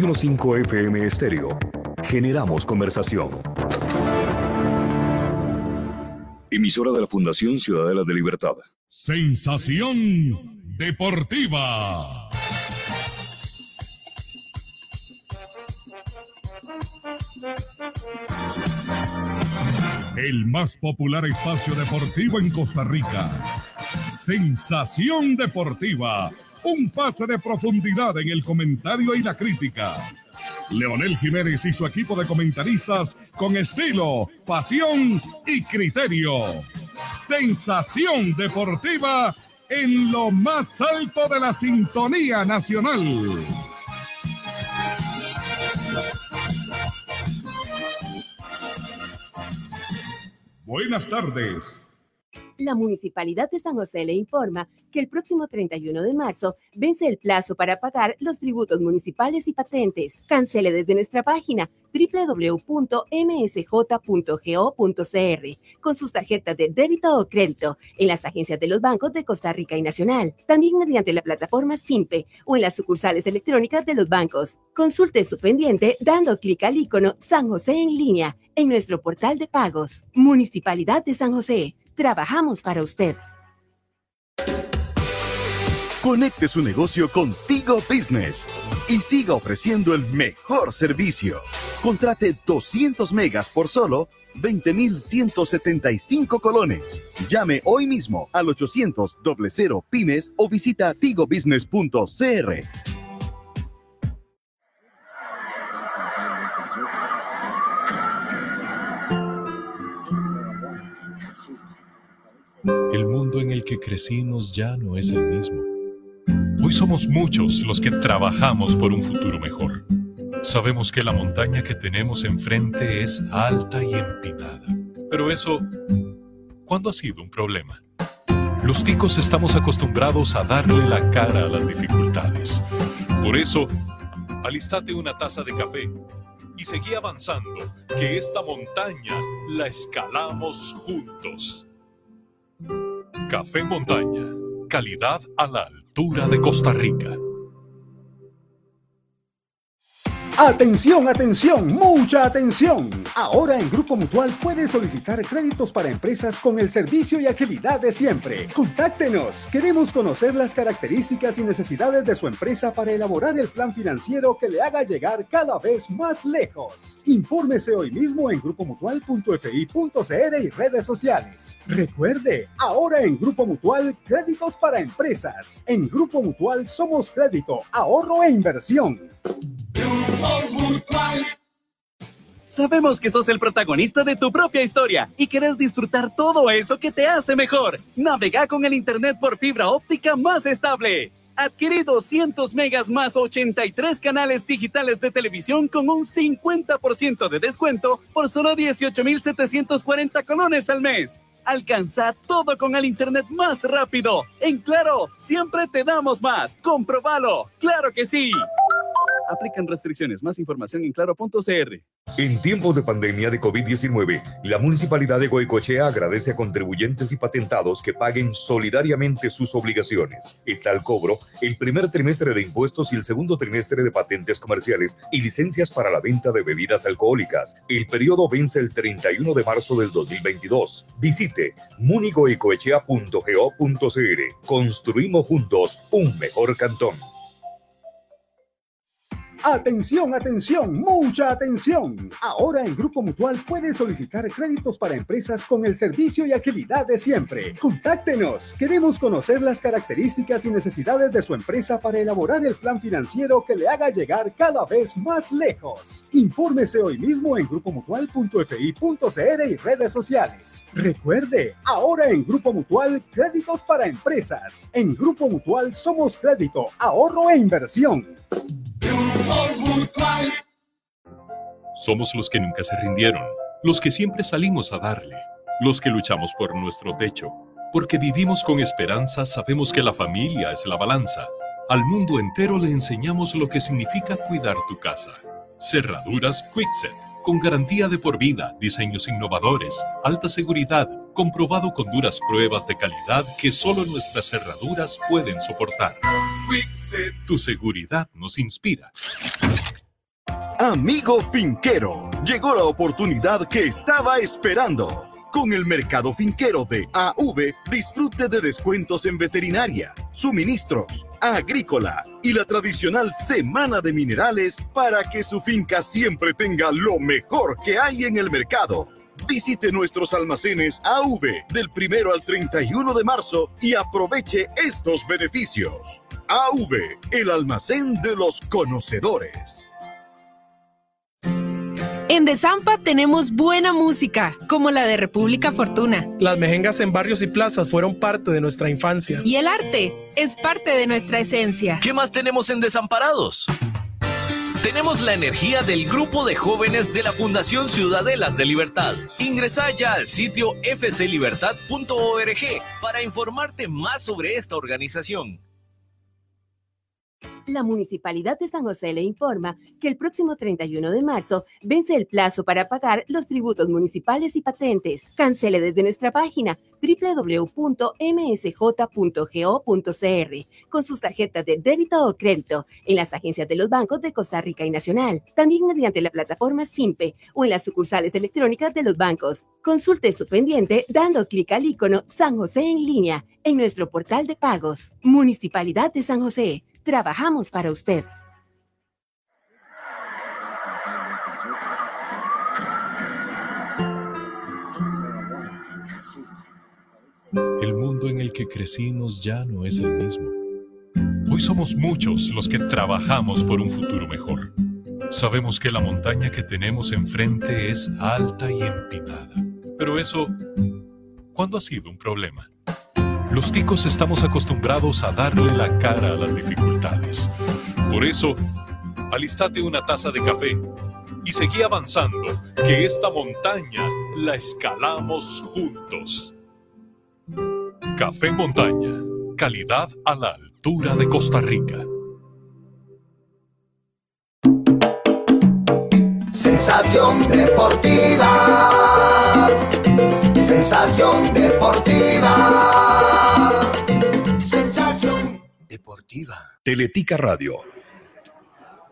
91.5 FM Estéreo. Generamos conversación. Emisora de la Fundación Ciudadela de Libertad. Sensación deportiva. El más popular espacio deportivo en Costa Rica. Sensación deportiva un pase de profundidad en el comentario y la crítica. Leonel Jiménez y su equipo de comentaristas con estilo, pasión y criterio. Sensación deportiva en lo más alto de la sintonía nacional. Buenas tardes la Municipalidad de San José le informa que el próximo 31 de marzo vence el plazo para pagar los tributos municipales y patentes. Cancele desde nuestra página www.msj.go.cr con sus tarjetas de débito o crédito en las agencias de los bancos de Costa Rica y Nacional, también mediante la plataforma SIMPE o en las sucursales electrónicas de los bancos. Consulte su pendiente dando clic al icono San José en línea en nuestro portal de pagos. Municipalidad de San José. Trabajamos para usted. Conecte su negocio con Tigo Business y siga ofreciendo el mejor servicio. Contrate 200 megas por solo 20.175 colones. Llame hoy mismo al 800 00 pymes o visita tigobusiness.cr. El mundo en el que crecimos ya no es el mismo. Hoy somos muchos los que trabajamos por un futuro mejor. Sabemos que la montaña que tenemos enfrente es alta y empinada. Pero eso, ¿cuándo ha sido un problema? Los ticos estamos acostumbrados a darle la cara a las dificultades. Por eso, alistate una taza de café y seguí avanzando, que esta montaña la escalamos juntos. Café Montaña, calidad a la altura de Costa Rica. Atención, atención, mucha atención. Ahora en Grupo Mutual puedes solicitar créditos para empresas con el servicio y agilidad de siempre. Contáctenos. Queremos conocer las características y necesidades de su empresa para elaborar el plan financiero que le haga llegar cada vez más lejos. Infórmese hoy mismo en grupomutual.fi.cr y redes sociales. Recuerde, ahora en Grupo Mutual, créditos para empresas. En Grupo Mutual somos crédito, ahorro e inversión. Sabemos que sos el protagonista de tu propia historia y querés disfrutar todo eso que te hace mejor. Navega con el Internet por fibra óptica más estable. Adquirí 200 megas más 83 canales digitales de televisión con un 50% de descuento por solo 18,740 colones al mes. Alcanza todo con el Internet más rápido. En Claro, siempre te damos más. Comprobalo. Claro que sí. Aplican restricciones. Más información en claro.cr. En tiempos de pandemia de COVID-19, la Municipalidad de Goicochea agradece a contribuyentes y patentados que paguen solidariamente sus obligaciones. Está al cobro el primer trimestre de impuestos y el segundo trimestre de patentes comerciales y licencias para la venta de bebidas alcohólicas. El periodo vence el 31 de marzo del 2022. Visite munigoicoechea.go.cr. Construimos juntos un mejor cantón. Atención, atención, mucha atención. Ahora en Grupo Mutual puedes solicitar créditos para empresas con el servicio y agilidad de siempre. Contáctenos. Queremos conocer las características y necesidades de su empresa para elaborar el plan financiero que le haga llegar cada vez más lejos. Infórmese hoy mismo en grupomutual.fi.cr y redes sociales. Recuerde, ahora en Grupo Mutual, créditos para empresas. En Grupo Mutual somos crédito, ahorro e inversión. Somos los que nunca se rindieron, los que siempre salimos a darle, los que luchamos por nuestro techo. Porque vivimos con esperanza, sabemos que la familia es la balanza. Al mundo entero le enseñamos lo que significa cuidar tu casa. Cerraduras Quickset, con garantía de por vida, diseños innovadores, alta seguridad, comprobado con duras pruebas de calidad que solo nuestras cerraduras pueden soportar. Quickset, tu seguridad nos inspira. Amigo finquero, llegó la oportunidad que estaba esperando. Con el mercado finquero de AV, disfrute de descuentos en veterinaria, suministros, agrícola y la tradicional semana de minerales para que su finca siempre tenga lo mejor que hay en el mercado. Visite nuestros almacenes AV del primero al 31 de marzo y aproveche estos beneficios. AV, el almacén de los conocedores. En Desampa tenemos buena música, como la de República Fortuna. Las mejengas en barrios y plazas fueron parte de nuestra infancia. Y el arte es parte de nuestra esencia. ¿Qué más tenemos en Desamparados? Tenemos la energía del grupo de jóvenes de la Fundación Ciudadelas de Libertad. Ingresa ya al sitio fclibertad.org para informarte más sobre esta organización. La Municipalidad de San José le informa que el próximo 31 de marzo vence el plazo para pagar los tributos municipales y patentes. Cancele desde nuestra página www.msj.go.cr con sus tarjetas de débito o crédito en las agencias de los bancos de Costa Rica y Nacional, también mediante la plataforma SIMPE o en las sucursales electrónicas de los bancos. Consulte su pendiente dando clic al icono San José en línea en nuestro portal de pagos. Municipalidad de San José. Trabajamos para usted. El mundo en el que crecimos ya no es el mismo. Hoy somos muchos los que trabajamos por un futuro mejor. Sabemos que la montaña que tenemos enfrente es alta y empinada. Pero eso, ¿cuándo ha sido un problema? Los ticos estamos acostumbrados a darle la cara a las dificultades. Por eso, alistate una taza de café y seguí avanzando, que esta montaña la escalamos juntos. Café Montaña, calidad a la altura de Costa Rica. Sensación deportiva. Sensación deportiva. Teletica Radio.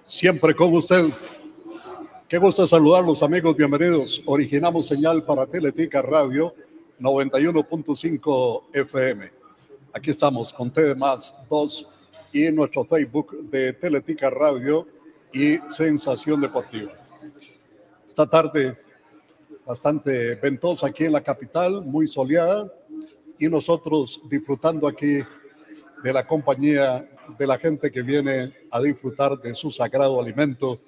Siempre con usted. Qué gusto saludarlos, amigos. Bienvenidos. Originamos señal para Teletica Radio 91.5 FM. Aquí estamos con TD Más 2 y nuestro Facebook de Teletica Radio y Sensación Deportiva. Esta tarde bastante ventosa aquí en la capital, muy soleada y nosotros disfrutando aquí de la compañía de la gente que viene a disfrutar de su sagrado alimento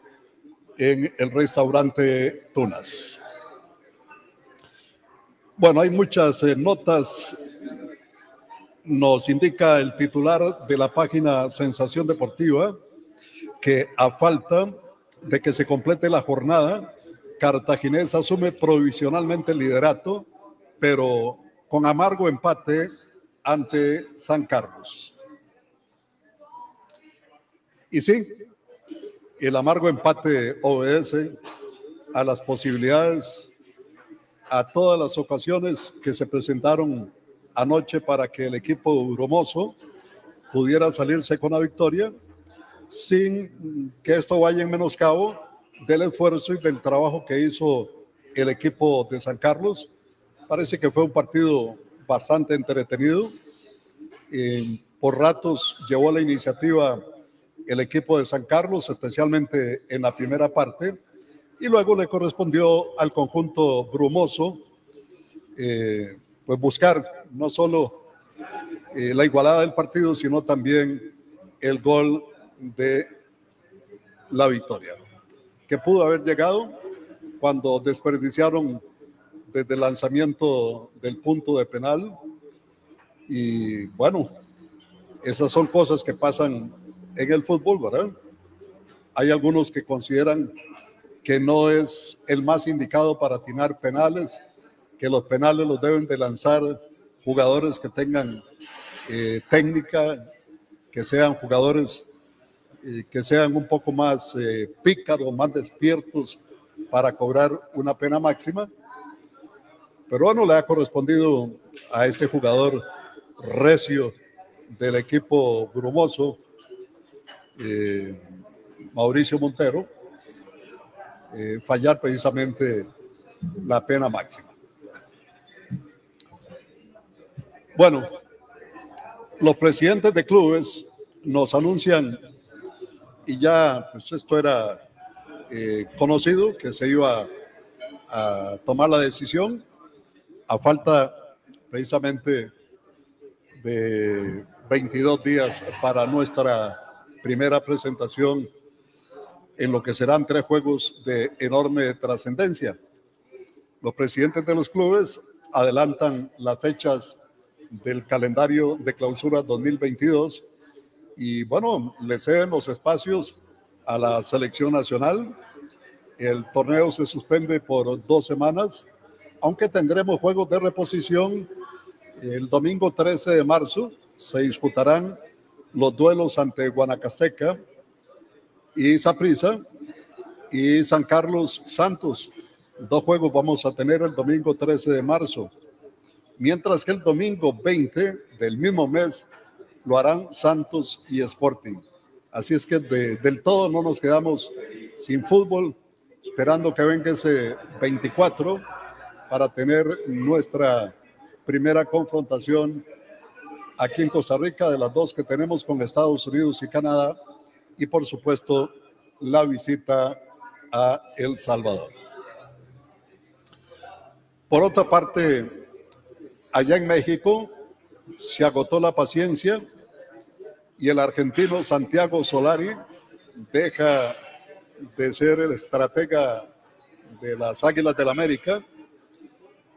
en el restaurante Tunas. Bueno, hay muchas eh, notas. Nos indica el titular de la página Sensación Deportiva que a falta de que se complete la jornada, Cartaginés asume provisionalmente el liderato, pero con amargo empate ante San Carlos. Y sí, el amargo empate obedece a las posibilidades a todas las ocasiones que se presentaron anoche para que el equipo bromoso pudiera salirse con la victoria sin que esto vaya en menoscabo del esfuerzo y del trabajo que hizo el equipo de San Carlos. Parece que fue un partido bastante entretenido. por ratos llevó la iniciativa el equipo de San Carlos, especialmente en la primera parte y luego le correspondió al conjunto brumoso eh, pues buscar no solo eh, la igualada del partido, sino también el gol de la victoria, que pudo haber llegado cuando desperdiciaron desde el lanzamiento del punto de penal. Y bueno, esas son cosas que pasan en el fútbol, ¿verdad? Hay algunos que consideran que no es el más indicado para atinar penales, que los penales los deben de lanzar jugadores que tengan eh, técnica, que sean jugadores eh, que sean un poco más eh, pícaros, más despiertos para cobrar una pena máxima. Pero bueno, le ha correspondido a este jugador recio del equipo brumoso, Mauricio Montero, eh, fallar precisamente la pena máxima. Bueno, los presidentes de clubes nos anuncian, y ya pues esto era eh, conocido, que se iba a tomar la decisión a falta precisamente de 22 días para nuestra primera presentación en lo que serán tres juegos de enorme trascendencia. Los presidentes de los clubes adelantan las fechas del calendario de clausura 2022 y bueno, le ceden los espacios a la selección nacional. El torneo se suspende por dos semanas, aunque tendremos juegos de reposición. El domingo 13 de marzo se disputarán los duelos ante Guanacasteca y Saprissa y San Carlos Santos. Dos juegos vamos a tener el domingo 13 de marzo mientras que el domingo 20 del mismo mes lo harán Santos y Sporting. Así es que del todo no nos quedamos sin fútbol, esperando que venga ese 24 para tener nuestra primera confrontación aquí en Costa Rica, de las dos que tenemos con Estados Unidos y Canadá, y por supuesto la visita a El Salvador. Por otra parte, Allá en México se agotó la paciencia y el argentino Santiago Solari deja de ser el estratega de las Águilas del América.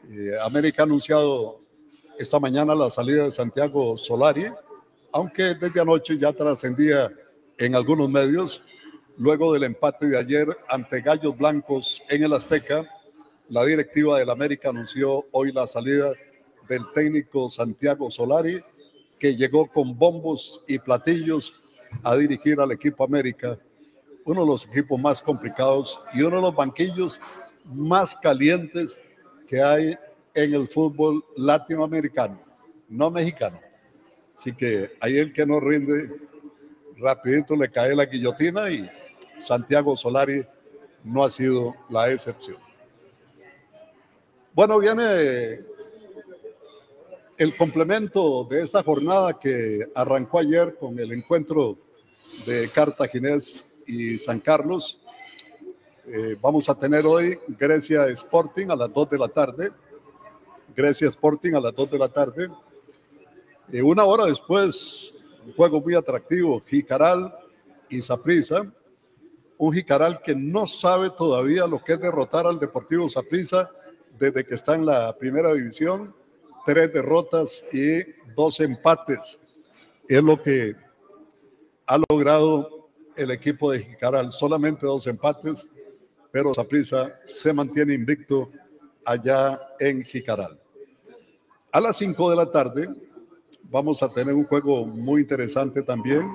Eh, América ha anunciado esta mañana la salida de Santiago Solari, aunque desde anoche ya trascendía en algunos medios, luego del empate de ayer ante Gallos Blancos en el Azteca, la directiva del América anunció hoy la salida del técnico Santiago Solari, que llegó con bombos y platillos a dirigir al equipo América, uno de los equipos más complicados y uno de los banquillos más calientes que hay en el fútbol latinoamericano, no mexicano. Así que ahí el que no rinde, rapidito le cae la guillotina y Santiago Solari no ha sido la excepción. Bueno, viene el complemento de esta jornada que arrancó ayer con el encuentro de Cartaginés y San Carlos. Eh, vamos a tener hoy Grecia Sporting a las 2 de la tarde. Grecia Sporting a las 2 de la tarde. Eh, una hora después, un juego muy atractivo, Jicaral y Saprisa. Un Jicaral que no sabe todavía lo que es derrotar al Deportivo Saprisa desde que está en la primera división tres derrotas y dos empates. Es lo que ha logrado el equipo de Jicaral. Solamente dos empates, pero Saprisa se mantiene invicto allá en Jicaral. A las cinco de la tarde vamos a tener un juego muy interesante también.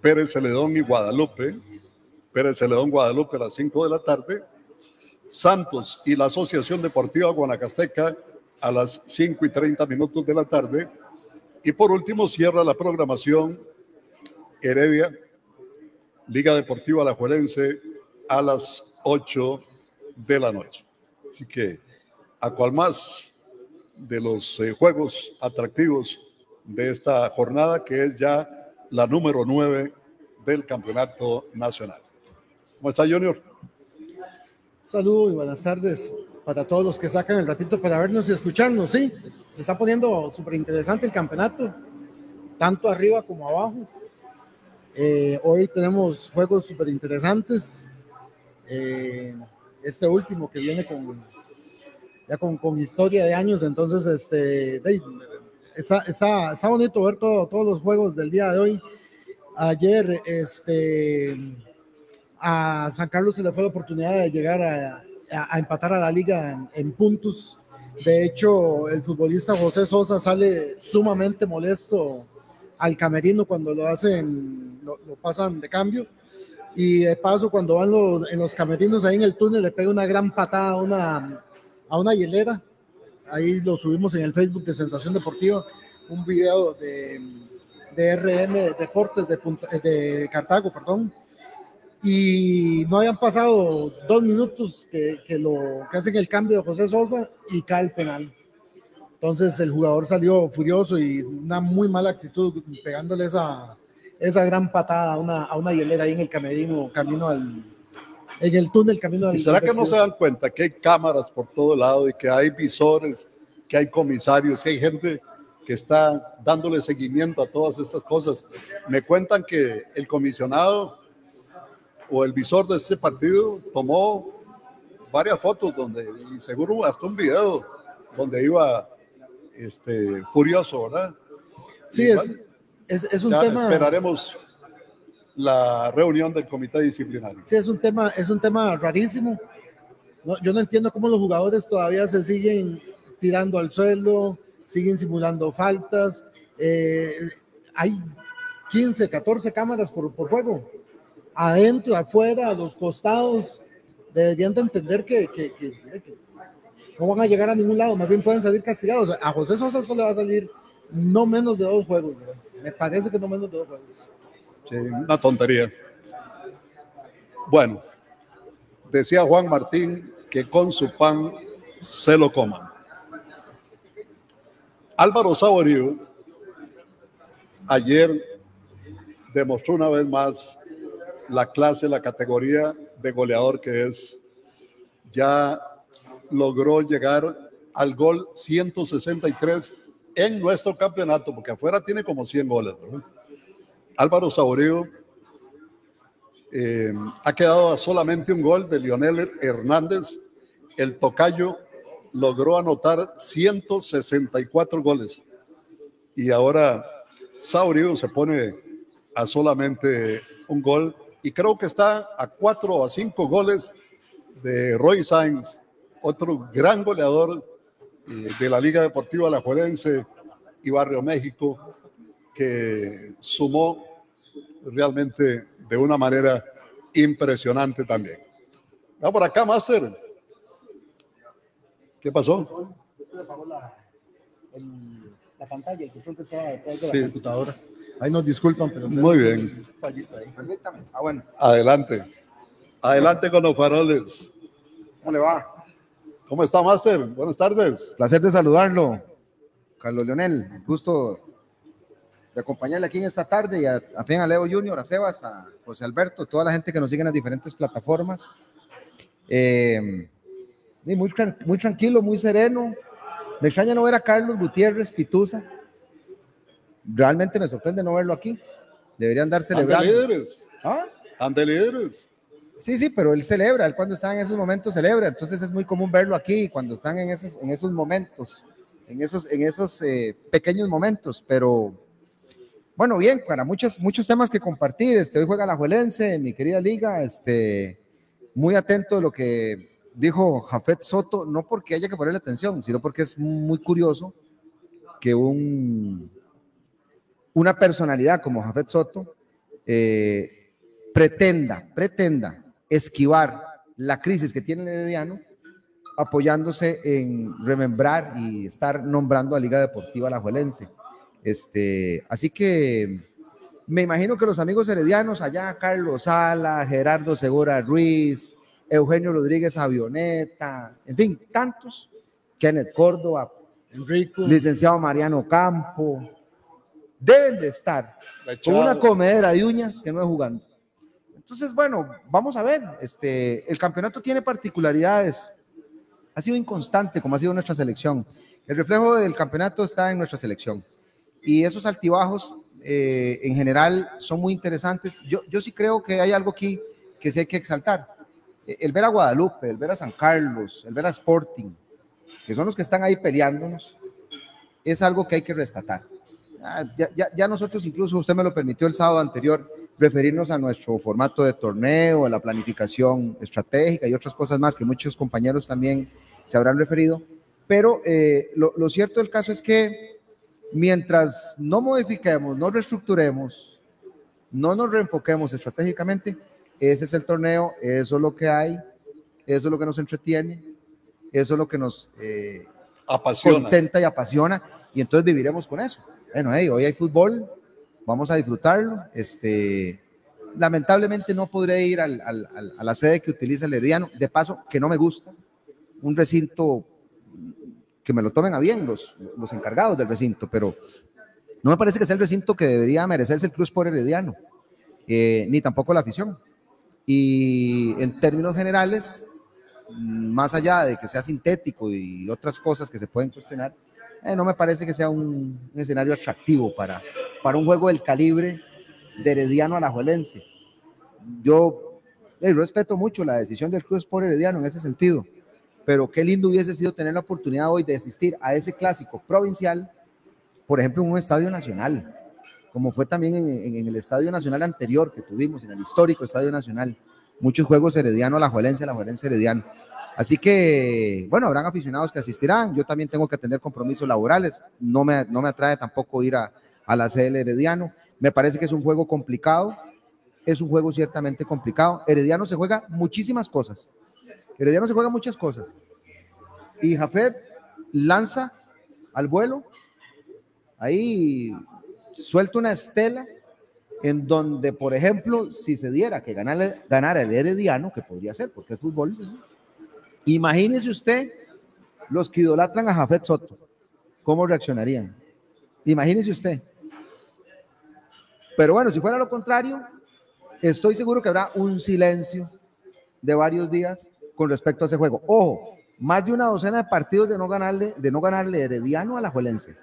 Pérez Celedón y Guadalupe. Pérez Celedón, Guadalupe a las cinco de la tarde. Santos y la Asociación Deportiva Guanacasteca a las 5 y 30 minutos de la tarde. Y por último, cierra la programación Heredia, Liga Deportiva Alajuelense, a las 8 de la noche. Así que, a cual más de los eh, juegos atractivos de esta jornada, que es ya la número 9 del Campeonato Nacional. ¿Cómo está, Junior? Saludos y buenas tardes para todos los que sacan el ratito para vernos y escucharnos, sí. Se está poniendo súper interesante el campeonato, tanto arriba como abajo. Eh, hoy tenemos juegos súper interesantes. Eh, este último que viene con ya con, con, historia de años, entonces este está, está, está bonito ver todo, todos los juegos del día de hoy. Ayer este a San Carlos se le fue la oportunidad de llegar a, a, empatar a la liga en, puntos. De hecho, el futbolista José Sosa sale sumamente molesto al camerino cuando lo hacen, lo, pasan de cambio. Y de paso, cuando van los, en los camerinos ahí en el túnel, le pega una gran patada a una, a una hielera. Ahí lo subimos en el Facebook de Sensación Deportiva, un video de, de RM Deportes de, de Cartago, perdón y no habían pasado dos minutos que, que lo que hacen el cambio de José Sosa y cae el penal. Entonces el jugador salió furioso y una muy mala actitud, pegándole esa, esa gran patada a una, a una hielera ahí en el camerino, camino al, en el túnel camino al. ¿Y será que no se dan cuenta que hay cámaras por todo lado y que hay visores, que hay comisarios, que hay gente que está dándole seguimiento a todas estas cosas? Me cuentan que el comisionado o el visor de ese partido tomó varias fotos donde, y seguro hasta un video donde iba este, furioso, ¿verdad? Sí, es, es, es, un tema. Esperaremos la reunión del comité disciplinario. Sí, es un tema, es un tema rarísimo. No, yo no entiendo cómo los jugadores todavía se siguen tirando al suelo, siguen simulando faltas. Eh, hay 15, 14 cámaras por, por, juego, adentro, afuera, a los costados. Deberían de entender que, que, que, que, no van a llegar a ningún lado, más bien pueden salir castigados. A José Sosa solo le va a salir no menos de dos juegos, ¿verdad? Me parece que no menos de dos. Sí, una tontería. Bueno, decía Juan Martín que con su pan se lo coman. Álvaro Saborío ayer demostró una vez más la clase, la categoría de goleador que es. Ya logró llegar al gol 163 en nuestro campeonato, porque afuera tiene como 100 goles. Álvaro Saborío eh, ha quedado a solamente un gol de Lionel Hernández. El tocayo logró anotar 164 goles. Y ahora Saurio se pone a solamente un gol y creo que está a cuatro o a cinco goles de Roy Sainz, otro gran goleador eh, de la Liga Deportiva Alajuelense y Barrio México, que sumó realmente de una manera impresionante también. Va por acá, Master. ¿Qué pasó? La, el, la pantalla, el control que estaba detrás de sí. la computadora. Ahí nos disculpan, pero. Muy bien. Ah, bueno. Adelante. Adelante con los faroles. ¿Cómo le va? ¿Cómo está, Master? Buenas tardes. Placer de saludarlo, Carlos Leonel. Gusto de acompañarle aquí en esta tarde y a, a, a Leo Junior, a Sebas, a José Alberto, toda la gente que nos sigue en las diferentes plataformas. Eh, muy, muy tranquilo, muy sereno. Me extraña no ver a Carlos Gutiérrez Pituza. Realmente me sorprende no verlo aquí. Deberían dar celebrando. ¿Ah? Líderes. Sí, sí, pero él celebra, él cuando está en esos momentos celebra, entonces es muy común verlo aquí cuando están en esos, en esos momentos, en esos, en esos eh, pequeños momentos, pero bueno, bien, para muchos, muchos temas que compartir. Este, hoy juega la Juelense, mi querida liga. Este, muy atento a lo que dijo Jafet Soto, no porque haya que ponerle atención, sino porque es muy curioso que un, una personalidad como Jafet Soto eh, pretenda, pretenda esquivar la crisis que tiene el Herediano apoyándose en remembrar y estar nombrando a Liga Deportiva La Juelense. Este, así que me imagino que los amigos heredianos allá, Carlos Sala, Gerardo Segura Ruiz, Eugenio Rodríguez Avioneta, en fin, tantos, Kenneth Córdoba, Enrico. licenciado Mariano Campo, deben de estar con una comedera de uñas que no es jugando. Entonces, bueno, vamos a ver, este, el campeonato tiene particularidades, ha sido inconstante como ha sido nuestra selección. El reflejo del campeonato está en nuestra selección. Y esos altibajos eh, en general son muy interesantes. Yo, yo sí creo que hay algo aquí que sí hay que exaltar. El ver a Guadalupe, el ver a San Carlos, el ver a Sporting, que son los que están ahí peleándonos, es algo que hay que rescatar. Ya, ya nosotros, incluso usted me lo permitió el sábado anterior, referirnos a nuestro formato de torneo, a la planificación estratégica y otras cosas más que muchos compañeros también se habrán referido. Pero eh, lo, lo cierto del caso es que mientras no modifiquemos, no reestructuremos, no nos reenfoquemos estratégicamente, ese es el torneo, eso es lo que hay, eso es lo que nos entretiene, eso es lo que nos eh, apasiona. contenta y apasiona, y entonces viviremos con eso. Bueno, hey, hoy hay fútbol, vamos a disfrutarlo, este, lamentablemente no podré ir a la sede que utiliza el Herediano. De paso, que no me gusta. Un recinto que me lo tomen a bien los, encargados del recinto, pero no me parece que sea el recinto que debería merecerse el Cruz por Herediano, eh, ni tampoco la afición. Y en términos generales, más allá de que sea sintético y otras cosas que se pueden cuestionar, eh, no me parece que sea un escenario atractivo para, para un juego del calibre de Herediano Alajuelense. Yo respeto mucho la decisión del Cruz por Herediano en ese sentido, pero qué lindo hubiese sido tener la oportunidad hoy de asistir a ese clásico provincial, por ejemplo, en un estadio nacional, como fue también en, en- en el estadio nacional anterior que tuvimos, en el histórico estadio nacional. Muchos juegos Herediano, Alajuelense, Alajuelense, Herediano. Así que, bueno, habrán aficionados que asistirán. Yo también tengo que atender compromisos laborales. No me, no me atrae tampoco ir a, a la sede del Herediano. Me parece que es un juego complicado. Es un juego ciertamente complicado. Herediano se juega muchísimas cosas. Herediano se juega muchas cosas. Y Jafet lanza al vuelo. Ahí suelta una estela en donde, por ejemplo, si se diera que ganara, ganara el Herediano, que podría ser porque es fútbol, imagínese usted los que idolatran a Jafet Soto, ¿cómo reaccionarían? Imagínese usted. Pero bueno, si fuera lo contrario, estoy seguro que habrá un silencio de varios días con respecto a ese juego. Ojo, más de una docena de partidos de no ganarle, de no ganarle Herediano a la Juelense.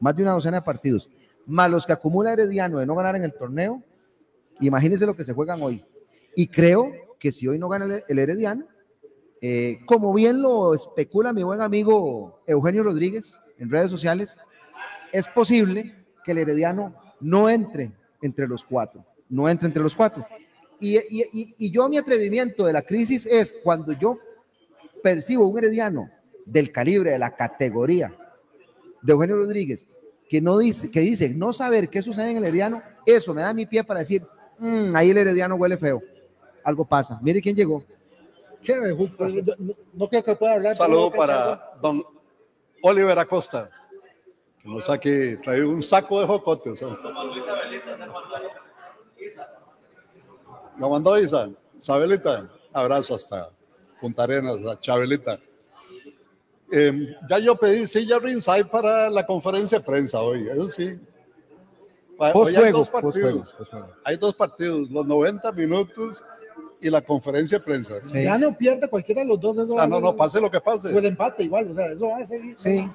Más de una docena de partidos. Más los que acumula Herediano de no ganar en el torneo. Imagínense lo que se juegan hoy. Y creo que si hoy no gana el, Herediano, eh, como bien lo especula mi buen amigo Eugenio Rodríguez en redes sociales, es posible que el Herediano no entre entre los cuatro, no entre entre los cuatro. Y, y- y- y yo mi atrevimiento de la crisis es cuando yo percibo un Herediano del calibre, de la categoría de Eugenio Rodríguez, que, no dice, que dice no saber qué sucede en el Herediano, eso me da mi pie para decir, "Mm, ahí el Herediano huele feo, algo pasa. Mire quién llegó. Qué. No, no- creo que pueda hablar. Saludo para don Oliver Acosta, que nos aquí trae un saco de jocotes. ¿eh? Lo mandó Isa. Isabelita, abrazo hasta Punta Arenas, a Chabelita. Eh, ya yo pedí silla ringside para la conferencia de prensa hoy, eso sí. Hoy hay dos partidos. Hay dos partidos, los 90 minutos y la conferencia de prensa. Ya no pierde cualquiera de los dos. Eso Ah, no, no, pase lo que pase. O el empate igual, o sea, eso va a seguir. Sí,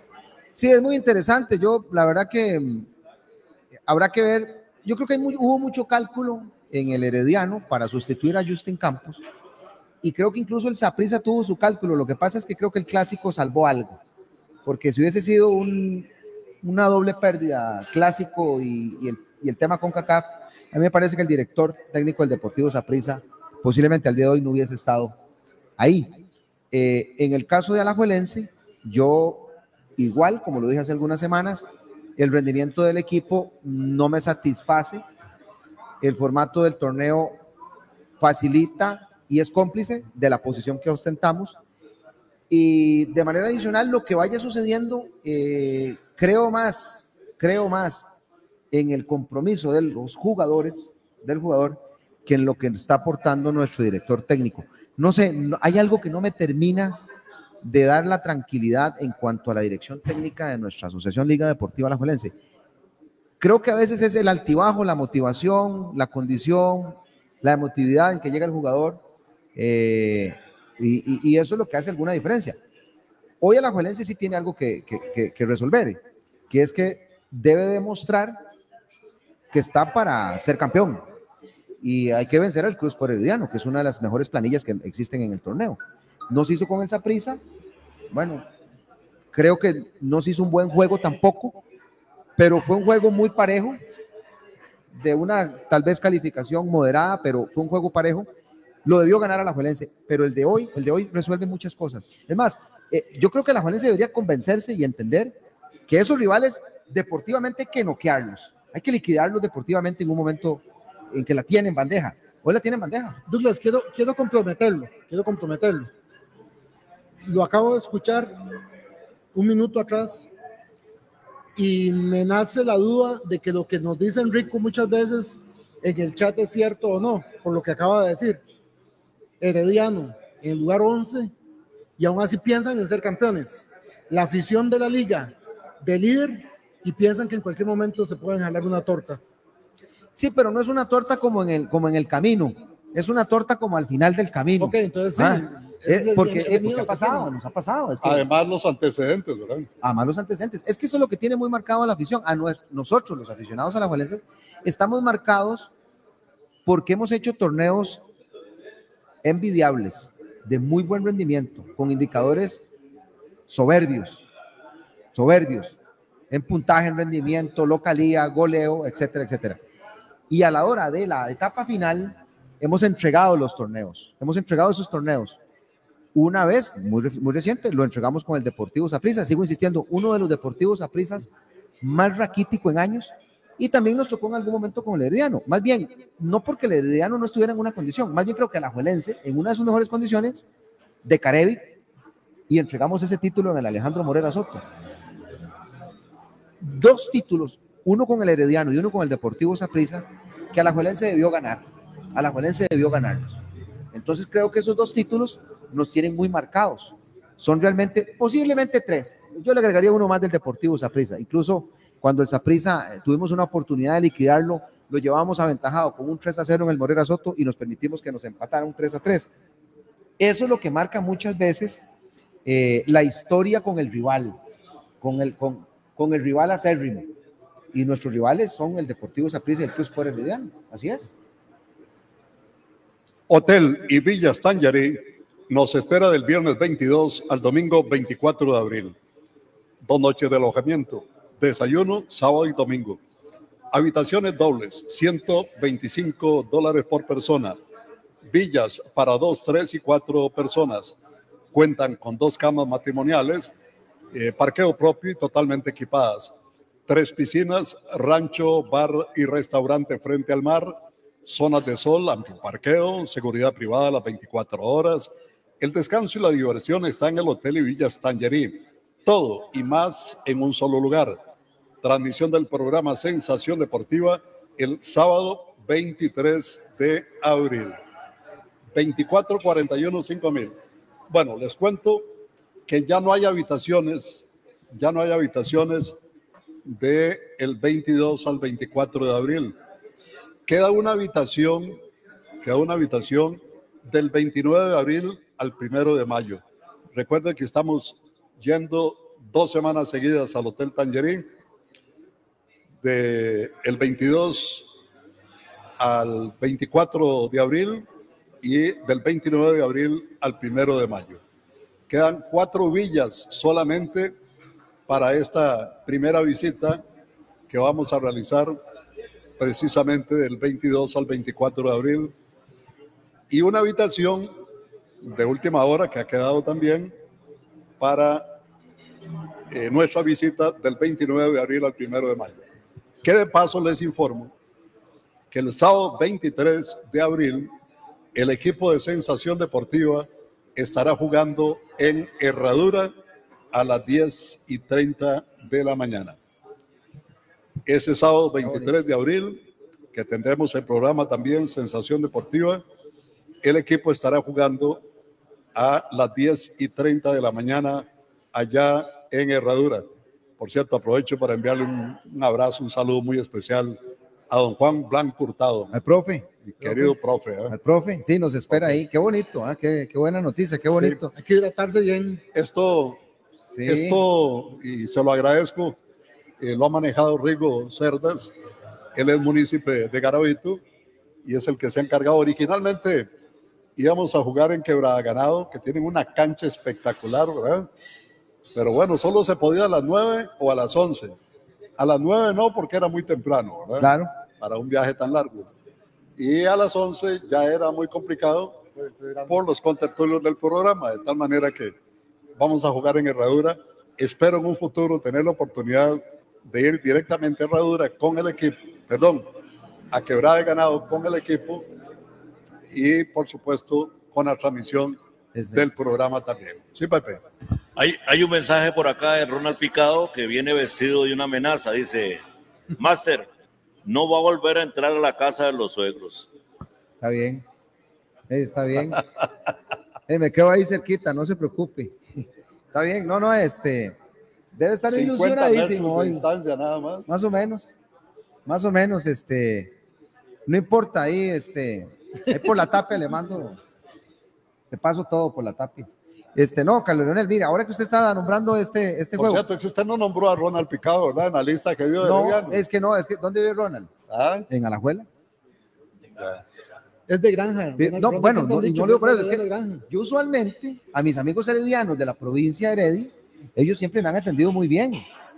sí, es muy interesante. Yo, la verdad que mm, habrá que ver. Yo creo que hubo mucho cálculo en el Herediano para sustituir a Justin Campos. Y creo que incluso el Saprissa tuvo su cálculo. Lo que pasa es que creo que el clásico salvó algo. Porque si hubiese sido un- una doble pérdida, clásico y, el, tema con CACAF, a mí me parece que el director técnico del Deportivo Saprissa posiblemente al día de hoy no hubiese estado ahí. Eh, en el caso de Alajuelense, yo igual, como lo dije hace algunas semanas, el rendimiento del equipo no me satisface. El formato del torneo facilita y es cómplice de la posición que ostentamos. Y de manera adicional, lo que vaya sucediendo, eh, creo más, creo más en el compromiso de los jugadores, del jugador, que en lo que está aportando nuestro director técnico. No sé, hay algo que no me termina de dar la tranquilidad en cuanto a la dirección técnica de nuestra Asociación Liga Deportiva Alajuelense. Creo que a veces es el altibajo, la motivación, la condición, la emotividad en que llega el jugador, eh, y, eso es lo que hace alguna diferencia. Hoy Alajuelense sí tiene algo que, que- resolver, que es que debe demostrar que está para ser campeón. Y hay que vencer al Cruz por que es una de las mejores planillas que existen en el torneo. No se hizo con el Saprissa. Bueno, creo que no se hizo un buen juego tampoco, pero fue un juego muy parejo, de una tal vez calificación moderada, pero fue un juego parejo. Lo debió ganar a la Juelense, pero el de hoy, el de hoy resuelve muchas cosas. Es más, eh, yo creo que la Juelense debería convencerse y entender que esos rivales deportivamente hay que noquearlos. Hay que liquidarlos deportivamente en un momento en que la tienen en bandeja. Hoy la tienen en bandeja. Douglas, quiero, quiero comprometerlo, quiero comprometerlo. Lo acabo de escuchar un minuto atrás y me nace la duda de que lo que nos dice Enrico muchas veces en el chat es cierto o no, por lo que acaba de decir. Herediano en el lugar 11 y aún así piensan en ser campeones. La afición de la liga de líder y piensan que en cualquier momento se pueden jalar una torta. Sí, pero no es una torta como en el, como en el camino, es una torta como al final del camino. Ok, entonces sí. Ah, eh, es porque, el eh, porque ha pasado, nos ha pasado. Es que, Además, los antecedentes, ¿verdad? además los antecedentes. Es que eso es lo que tiene muy marcado a la afición. A nosotros, los aficionados a la Juelense, estamos marcados porque hemos hecho torneos envidiables, de muy buen rendimiento, con indicadores soberbios, soberbios, en puntaje, en rendimiento, localía, goleo, etcétera, etcétera. Y a la hora de la etapa final, hemos entregado los torneos, hemos entregado esos torneos. Una vez, muy, muy reciente, lo entregamos con el Deportivo Saprissa. Sigo insistiendo, uno de los Deportivos Saprisas más raquítico en años. Y también nos tocó en algún momento con el Herediano. Más bien, no porque el Herediano no estuviera en una condición, más bien creo que la Juelense, en una de sus mejores condiciones, de Carevic, y entregamos ese título en el Alejandro Morera Soto. Dos títulos, uno con el Herediano y uno con el Deportivo Saprissa, que a la Juelense debió ganar. A la Juelense debió ganarlos. Entonces creo que esos dos títulos nos tienen muy marcados. Son realmente, posiblemente tres. Yo le agregaría uno más del Deportivo Saprissa. Incluso cuando el Saprissa tuvimos una oportunidad de liquidarlo, lo llevábamos aventajado con un 3 a 0 en el Morera Soto y nos permitimos que nos empatara un 3 a 3. Eso es lo que marca muchas veces eh, la historia con el rival, con el, con, con el rival acérrimo. Y nuestros rivales son el Deportivo Saprissa y el Cruz por. Así es. Hotel y Villas Tangerí nos espera del viernes 22 al domingo 24 de abril. Dos noches de alojamiento, desayuno, sábado y domingo. Habitaciones dobles, 125 dólares por persona. Villas para dos, tres y cuatro personas. Cuentan con dos camas matrimoniales, eh, parqueo propio y totalmente equipadas. Tres piscinas, rancho, bar y restaurante frente al mar, zonas de sol, amplio parqueo, seguridad privada las 24 horas. El descanso y la diversión está en el Hotel y Villas Tangerí. Todo y más en un solo lugar. Transmisión del programa Sensación Deportiva el sábado 23 de abril. 2441 5000. Bueno, les cuento que ya no hay habitaciones, ya no hay habitaciones de el 22 al 24 de abril. Queda una habitación, queda una habitación del 29 de abril al 1 de mayo. Recuerden que estamos yendo dos semanas seguidas al Hotel Tangerín, de el 22 al 24 de abril y del 29 de abril al 1 de mayo. Quedan cuatro villas solamente para esta primera visita que vamos a realizar precisamente del 22 al 24 de abril y una habitación de última hora que ha quedado también para eh, nuestra visita del 29 de abril al 1 de mayo. Que de paso les informo que el sábado 23 de abril el equipo de Sensación Deportiva estará jugando en Herradura a las 10 y 30 de la mañana. Ese sábado 23 de abril, que tendremos el programa también Sensación Deportiva, el equipo estará jugando a las 10 y 30 de la mañana allá en Herradura. Por cierto, aprovecho para enviarle un, un abrazo, un saludo muy especial a don Juan Blanco Hurtado. Al profe. Mi querido profe. ¿eh? Al profe, sí, nos espera ahí. Qué bonito, ¿ah? qué, qué buena noticia, qué bonito. Hay que hidratarse bien. Esto, Sí. esto, y se lo agradezco, eh, lo ha manejado Rigo Cerdas. Él es municipio de Garavito y es el que se ha encargado. Originalmente íbamos a jugar en Quebrada Ganado, que tienen una cancha espectacular, ¿verdad? Pero bueno, solo se podía a las 9 o a las 11. A las 9 no, porque era muy temprano, ¿verdad? Claro. Para un viaje tan largo. Y a las 11 ya era muy complicado por los contertulios del programa, de tal manera que vamos a jugar en Herradura. Espero en un futuro tener la oportunidad de ir directamente a Herradura con el equipo, perdón, a Quebrada de Ganado con el equipo y por supuesto con la transmisión del programa también. Sí, Pepe. Hay, hay un mensaje por acá de Ronald Picado que viene vestido de una amenaza. Dice, Master, no va a volver a entrar a la casa de los suegros. Está bien. Eh, está bien. Eh, me quedo ahí cerquita, no se preocupe. Está bien, no, no, este. Debe estar 50 ilusionadísimo hoy. distancia nada más. Más o menos. Más o menos, este. No importa ahí, este. Ahí por la tapia le mando. Le paso todo por la tapia. Este, no, Carlos Leonel, mira, ahora que usted estaba nombrando este, este Por juego. cierto, que usted no nombró a Ronald Picado, ¿verdad? En la lista que dio de No, Herediano. es que no, es que ¿dónde vive Ronald? ¿Ah? En Alajuela. Es de granja. Ronald- No, Ronald bueno, siempre no, han y dicho no le digo por eso, es es de que granja. yo usualmente a mis amigos heredianos de la provincia de Heredia, ellos siempre me han atendido muy bien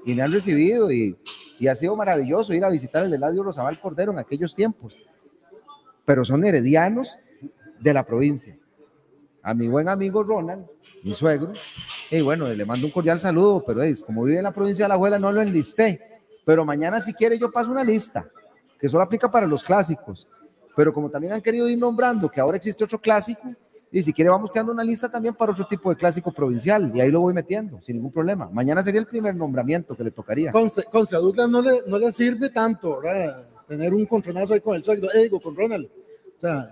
y me han recibido y, y ha sido maravilloso ir a visitar el Eladio Rosabal Cordero en aquellos tiempos. Pero son heredianos de la provincia. A mi buen amigo Ronald, mi suegro, y bueno, le mando un cordial saludo, pero es como vive en la provincia de La Juela, no lo enlisté. Pero mañana, si quiere, yo paso una lista que solo aplica para los clásicos. Pero como también han querido ir nombrando que ahora existe otro clásico, y si quiere, vamos quedando una lista también para otro tipo de clásico provincial, y ahí lo voy metiendo, sin ningún problema. Mañana sería el primer nombramiento que le tocaría. A Douglas no le, no le sirve tanto. Tener un contronazo ahí con el suegro, eh, digo, con Ronald. O sea,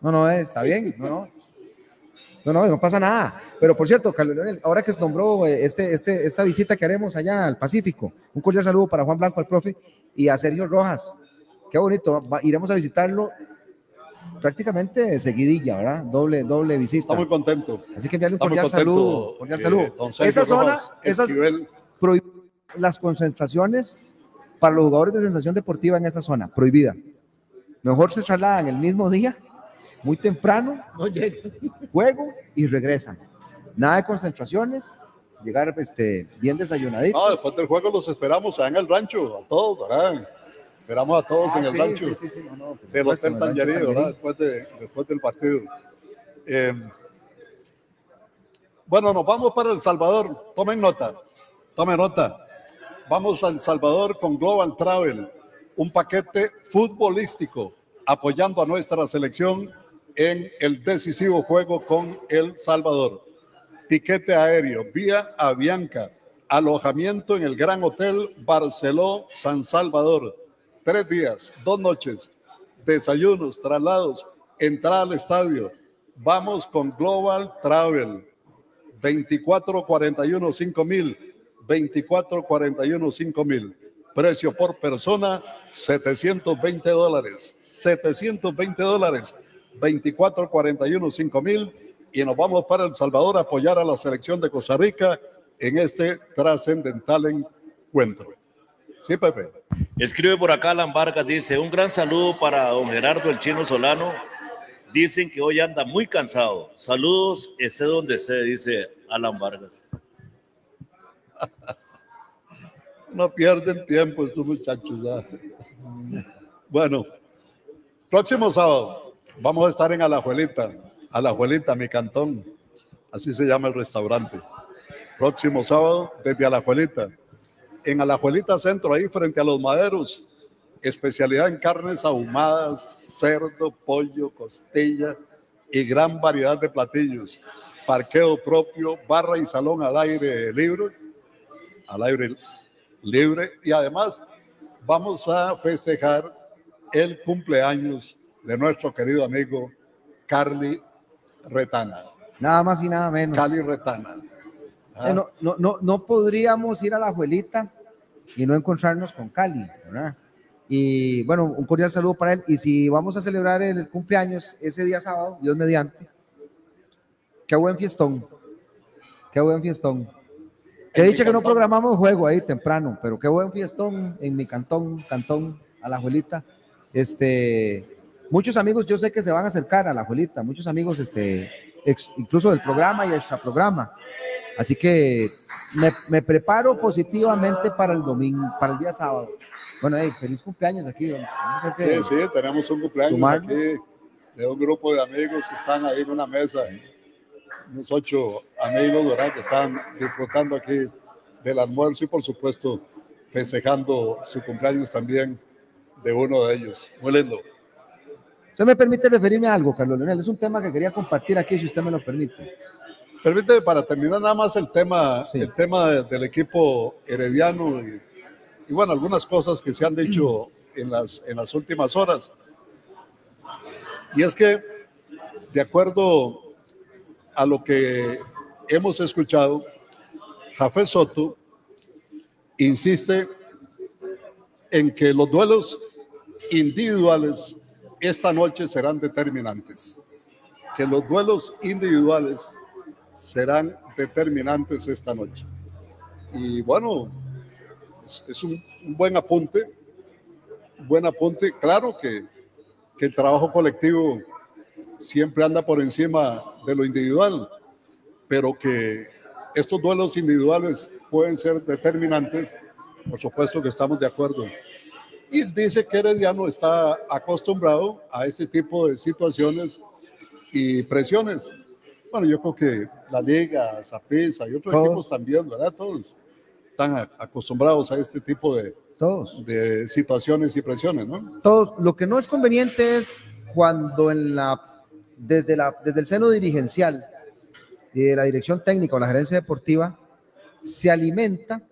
No, no, eh, está bien, no, no. No, no, no pasa nada. Pero por cierto, Carlos Leonel, ahora que se nombró eh, este, este, esta visita que haremos allá al Pacífico, un cordial saludo para Juan Blanco, al profe, y a Sergio Rojas. Qué bonito, va- iremos a visitarlo prácticamente seguidilla, ¿verdad? Doble, doble visita. Está muy contento. Así que enviarle un muy cordial saludo. Cordial eh, saludo. Esa zona, esas las concentraciones para los jugadores de sensación deportiva en esa zona, prohibida. Mejor se trasladan el mismo día, muy temprano, no llega. juego y regresan. Nada de concentraciones, llegar este, bien desayunaditos. No, después del juego los esperamos allá en el rancho, a todos, ¿verdad? Esperamos a todos Ah, en el sí, rancho sí, sí, sí, no, no, del Hotel ¿verdad? Después, de, después del partido. Eh, bueno, nos vamos para El Salvador. Tomen nota, tomen nota. Vamos a El Salvador con Global Travel, un paquete futbolístico apoyando a nuestra selección en el decisivo juego con El Salvador. Tiquete aéreo, vía Avianca, alojamiento en el Gran Hotel Barceló San Salvador. Tres días, dos noches, desayunos, traslados, entrada al estadio. Vamos con Global Travel. 2441 5000, 2441 5000. Precio por persona 720 dólares, 720 dólares, 2441 5000 y nos vamos para El Salvador a apoyar a la selección de Costa Rica en este trascendental encuentro. Sí, Pepe. Escribe por acá Alan Vargas, dice, un gran saludo para don Gerardo el Chino Solano. Dicen que hoy anda muy cansado. Saludos, esté donde esté, dice Alan Vargas. No pierden tiempo estos muchachos. Bueno, próximo sábado vamos a estar en Alajuelita, Alajuelita, mi cantón. Así se llama el restaurante. Próximo sábado desde Alajuelita. En Alajuelita Centro, ahí frente a los maderos. Especialidad en carnes ahumadas, cerdo, pollo, costilla y gran variedad de platillos. Parqueo propio, barra y salón al aire libre. Al aire libre y además vamos a festejar el cumpleaños de nuestro querido amigo Carly Retana. Nada más y nada menos. Cali Retana. Ah, no, no, no, no podríamos ir a la abuelita y no encontrarnos con Cali, ¿verdad? Y bueno, un cordial saludo para él. Y si vamos a celebrar el cumpleaños ese día sábado, Dios mediante, qué buen fiestón, qué buen fiestón. Que mi dicho que no programamos juego ahí temprano, pero qué buen fiestón en mi cantón, cantón, a la abuelita. Este, muchos amigos yo sé que se van a acercar a la abuelita, muchos amigos, este, ex- incluso del programa y extra programa. Así que me, me preparo positivamente para el domingo, para el día sábado. Bueno, hey, feliz cumpleaños aquí. Sí, sí, tenemos un cumpleaños Sumarnos. aquí de un grupo de amigos que están ahí en una mesa, unos ocho amigos, ¿verdad? Que están disfrutando aquí del almuerzo y por supuesto festejando su cumpleaños también de uno de ellos. Muy lindo. ¿Usted me permite referirme a algo, Carlos Leonel? Es un tema que quería compartir aquí, si usted me lo permite. Permíteme para terminar nada más el tema, el tema de- del equipo herediano y, y bueno, algunas cosas que se han dicho en las, en las últimas horas. Y es que, de acuerdo a lo que hemos escuchado, Jafé Soto insiste en que los duelos individuales esta noche serán determinantes, que los duelos individuales serán determinantes esta noche. Y bueno, es, un, buen apunte, buen apunte. Claro que, el trabajo colectivo siempre anda por encima de lo individual, pero que estos duelos individuales pueden ser determinantes, por supuesto que estamos de acuerdo. Y dice que Herediano está acostumbrado a este tipo de situaciones y presiones. Bueno, yo creo que la Liga, Zapisa y otros equipos también, ¿verdad? Todos están acostumbrados a este tipo de, Todos. de situaciones y presiones, ¿no? Todos. Lo que no es conveniente es cuando en la, desde, la, desde el seno dirigencial y de la dirección técnica o la gerencia deportiva se alimenta,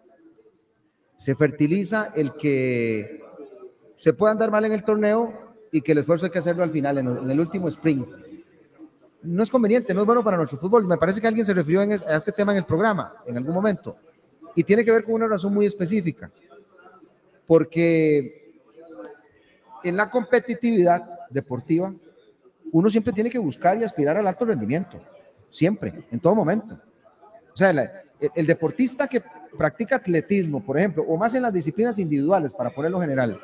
se fertiliza el que se pueda andar mal en el torneo y que el esfuerzo hay que hacerlo al final, en, el último sprint. No es conveniente, no es bueno para nuestro fútbol. Me parece que alguien se refirió a este tema en el programa en algún momento. Y tiene que ver con una razón muy específica, porque en la competitividad deportiva, uno siempre tiene que buscar y aspirar al alto rendimiento, siempre, en todo momento. O sea, el, deportista que practica atletismo, por ejemplo, o más en las disciplinas individuales, para ponerlo general,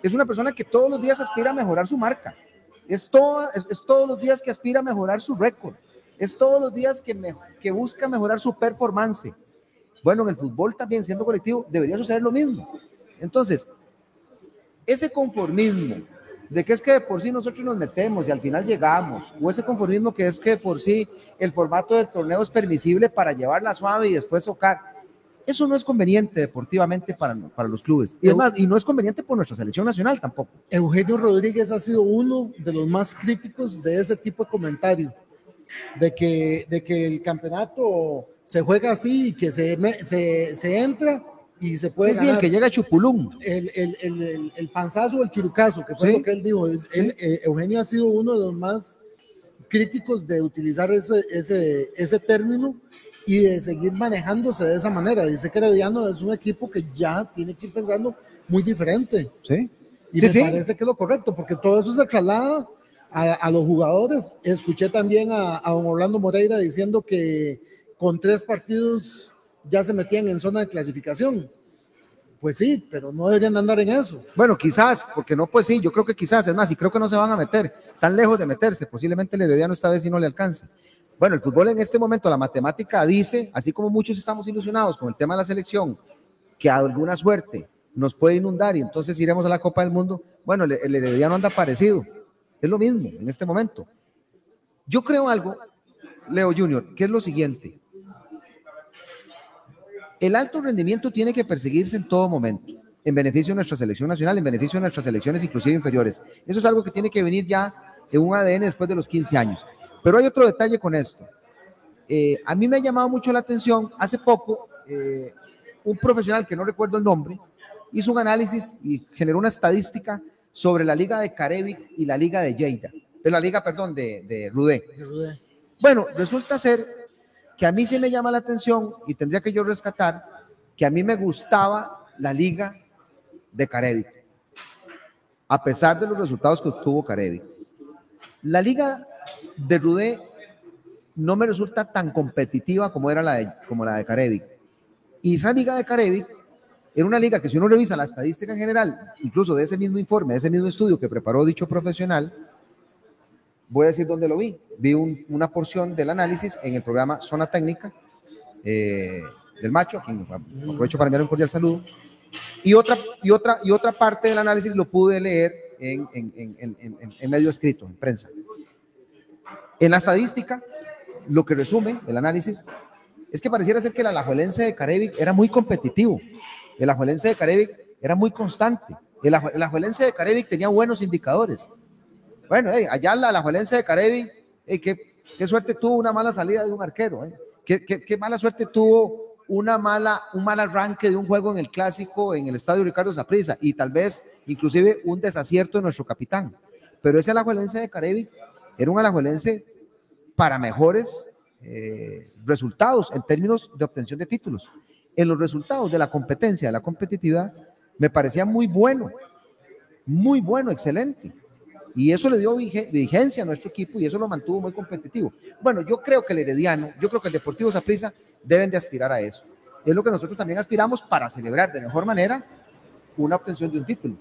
es una persona que todos los días aspira a mejorar su marca. Es, todo, es, todos los días que aspira a mejorar su récord. Es todos los días que, que busca mejorar su performance. Bueno, en el fútbol también, siendo colectivo, debería suceder lo mismo. Entonces, ese conformismo de que es que de por sí nosotros nos metemos y al final llegamos, o ese conformismo que es que de por sí el formato del torneo es permisible para llevarla suave y después tocar, eso no es conveniente deportivamente para, para los clubes. Y, y no es conveniente por nuestra selección nacional tampoco. Eugenio Rodríguez ha sido uno de los más críticos de ese tipo de comentario, de que, de que el campeonato se juega así y que se, se, se entra y se puede. Sí, el que llega a Chupulum. El, el, el, el, panzazo, el churucazo, que fue lo que él dijo. Eh, Eugenio ha sido uno de los más críticos de utilizar ese, ese, ese término y de seguir manejándose de esa manera. Dice que Herediano es un equipo que ya tiene que ir pensando muy diferente. Sí. Y me parece que es lo correcto, porque todo eso se traslada a, a los jugadores. Escuché también a, a don Orlando Moreira diciendo que con tres partidos ya se metían en zona de clasificación. Pues sí, pero no deberían andar en eso. Bueno, quizás, porque no, pues sí, yo creo que quizás, es más, y creo que no se van a meter, están lejos de meterse, posiblemente el Herediano esta vez sí no le alcance. Bueno, el fútbol en este momento, la matemática dice, así como muchos estamos ilusionados con el tema de la selección, que alguna suerte nos puede inundar y entonces iremos a la Copa del Mundo, bueno, el, el Herediano anda parecido, es lo mismo en este momento. Yo creo algo, Leo Junior, que es lo siguiente, el alto rendimiento tiene que perseguirse en todo momento, en beneficio de nuestra selección nacional, en beneficio de nuestras selecciones inclusive inferiores. Eso es algo que tiene que venir ya en un ADN después de los 15 años. Pero hay otro detalle con esto. Eh, a mí me ha llamado mucho la atención, hace poco, eh, un profesional que no recuerdo el nombre, hizo un análisis y generó una estadística sobre la liga de Carevic y la liga de Lleida, de la liga, perdón, de, de Rudé. Bueno, resulta ser que a mí sí me llama la atención y tendría que yo rescatar que a mí me gustaba la liga de Carevi, a pesar de los resultados que obtuvo Carevi. La liga de Rudé no me resulta tan competitiva como era la de, como la de Carevi. Y esa liga de Carevi era una liga que si uno revisa la estadística en general, incluso de ese mismo informe, de ese mismo estudio que preparó dicho profesional, voy a decir dónde lo vi. Vi una porción del análisis en el programa Zona Técnica eh, del Macho, quien aprovecho para enviar un cordial saludo. Y otra, y, otra, y otra parte del análisis lo pude leer en, en, en, medio escrito, en prensa. En la estadística, lo que resume el análisis es que pareciera ser que el Alajuelense de Carevic era muy competitivo. El Alajuelense de Carevic era muy constante. El Alajuelense de Carevic tenía buenos indicadores. Bueno, allá la, la Juelense de Carevi, qué, suerte tuvo una mala salida de un arquero, ¿eh? qué, mala suerte tuvo una mala, un mal arranque de un juego en el clásico en el estadio Ricardo Zaprisa y tal vez inclusive un desacierto de nuestro capitán. Pero ese alajuelense de Carevi era un alajuelense para mejores eh, resultados en términos de obtención de títulos. En los resultados de la competencia, de la competitividad, me parecía muy bueno, muy bueno, excelente. Y eso le dio vigencia a nuestro equipo y eso lo mantuvo muy competitivo. Bueno, yo creo que el Herediano, yo creo que el Deportivo Zaprisa deben de aspirar a eso. Es lo que nosotros también aspiramos para celebrar de mejor manera una obtención de un título,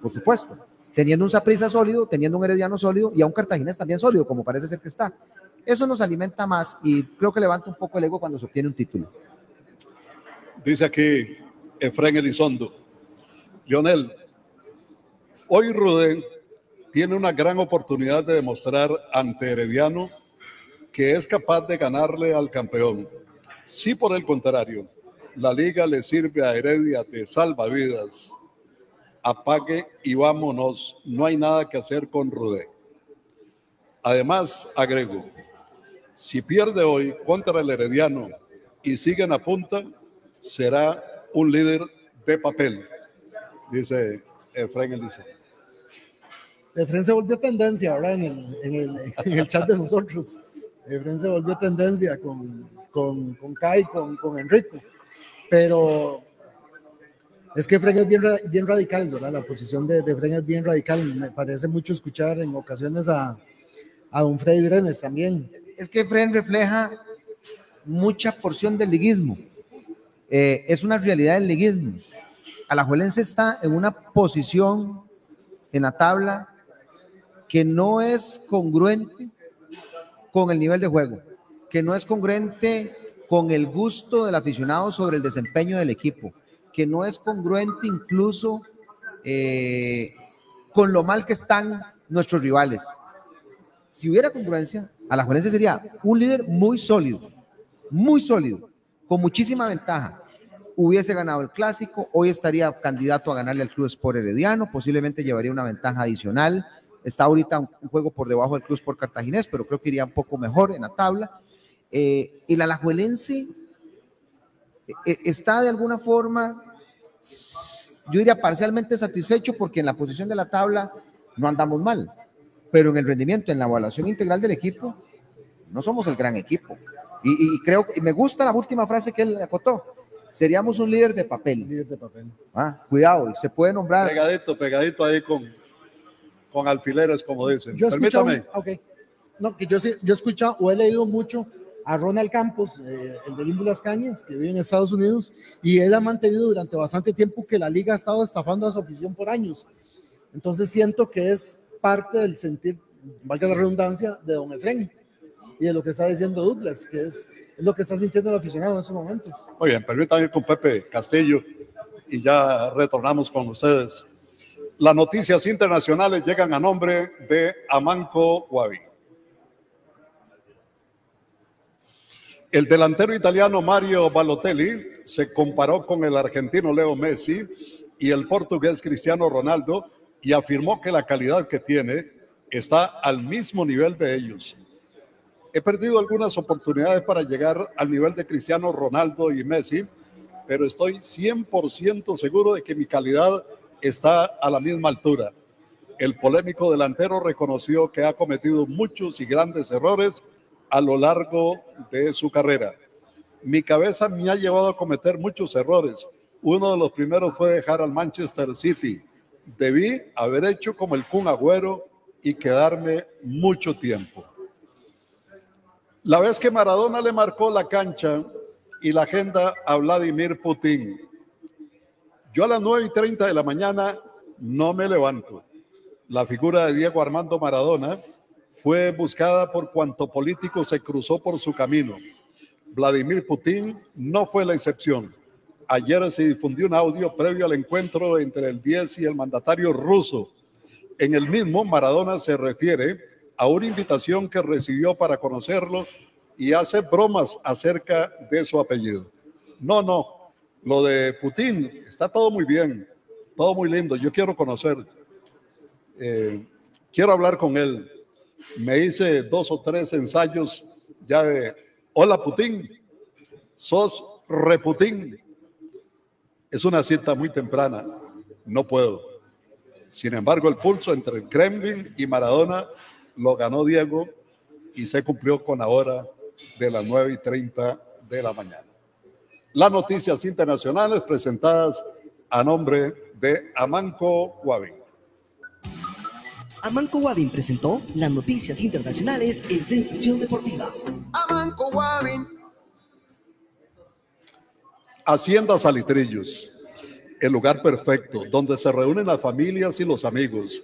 por supuesto. Teniendo un Zaprisa sólido, teniendo un Herediano sólido y a un Cartaginés también sólido, como parece ser que está. Eso nos alimenta más y creo que levanta un poco el ego cuando se obtiene un título. Dice aquí Efraín Elizondo. Lionel, hoy Rudén tiene una gran oportunidad de demostrar ante Herediano que es capaz de ganarle al campeón. Si por el contrario, la liga le sirve a Heredia de salvavidas, apague y vámonos, no hay nada que hacer con Rudé. Además, agrego, si pierde hoy contra el Herediano y siguen a punta, será un líder de papel, dice Efraín Elisa. Efren se volvió tendencia ahora en el, en el, en el chat de nosotros. Efren se volvió tendencia con, con, con Kai, con, con Enrico. Pero es que Efren es bien, bien radical, ¿verdad? La posición de, de Efren es bien radical. Me parece mucho escuchar en ocasiones a, a don Freddy Brenes también. Es que Efren refleja mucha porción del liguismo. Eh, es una realidad del liguismo. Alajuelense está en una posición en la tabla que no es congruente con el nivel de juego, que no es congruente con el gusto del aficionado sobre el desempeño del equipo, que no es congruente incluso eh, con lo mal que están nuestros rivales. Si hubiera congruencia, Alajuelense sería un líder muy sólido, muy sólido, con muchísima ventaja. Hubiese ganado el clásico, hoy estaría candidato a ganarle al Club Sport Herediano, posiblemente llevaría una ventaja adicional Está ahorita un, juego por debajo del Cruz por Cartaginés, pero creo que iría un poco mejor en la tabla. Eh, el Alajuelense eh, eh, está de alguna forma, yo diría parcialmente satisfecho porque en la posición de la tabla no andamos mal, pero en el rendimiento, en la evaluación integral del equipo, no somos el gran equipo. Y, creo que me gusta la última frase que él acotó. Seríamos un líder de papel. Líder de papel. Ah, cuidado, se puede nombrar. Pegadito, pegadito ahí con, con alfileres, como dicen. Yo Permítame. Okay. No, que yo, yo he escuchado o he leído mucho a Ronald Campos, eh, el de Limbo Las Cañas, que vive en Estados Unidos, y él ha mantenido durante bastante tiempo que la liga ha estado estafando a su afición por años. Entonces siento que es parte del sentir, valga la redundancia, de Don Efren y de lo que está diciendo Douglas, que es, es lo que está sintiendo el aficionado en estos momentos. Muy bien, permítanme ir con Pepe Castillo y ya retornamos con ustedes. Las noticias internacionales llegan a nombre de Amanco Guavi. El delantero italiano Mario Balotelli se comparó con el argentino Leo Messi y el portugués Cristiano Ronaldo y afirmó que la calidad que tiene está al mismo nivel de ellos. He perdido algunas oportunidades para llegar al nivel de Cristiano Ronaldo y Messi, pero estoy 100% seguro de que mi calidad está a la misma altura. El polémico delantero reconoció que ha cometido muchos y grandes errores a lo largo de su carrera. Mi cabeza me ha llevado a cometer muchos errores. Uno de los primeros fue dejar al Manchester City. Debí haber hecho como el Kun Agüero y quedarme mucho tiempo. La vez que Maradona le marcó la cancha y la agenda a Vladimir Putin, yo a las 9 y 30 de la mañana no me levanto. La figura de Diego Armando Maradona fue buscada por cuanto político se cruzó por su camino. Vladimir Putin no fue la excepción. Ayer se difundió un audio previo al encuentro entre el 10 y el mandatario ruso. En el mismo, Maradona se refiere a una invitación que recibió para conocerlo y hace bromas acerca de su apellido. No, no, lo de Putin, está todo muy bien, todo muy lindo. Yo quiero conocer, eh, quiero hablar con él. Me hice dos o tres ensayos ya de, hola Putin, sos Reputín. Es una cita muy temprana. No puedo. Sin embargo, el pulso entre Kremlin y Maradona lo ganó Diego y se cumplió con la hora de las 9 y 30 de la mañana. Las noticias internacionales presentadas a nombre de Amanco Guavin. Amanco Guavin presentó las noticias internacionales en Sensación Deportiva. Amanco Guavin. Hacienda Salitrillos, el lugar perfecto donde se reúnen las familias y los amigos,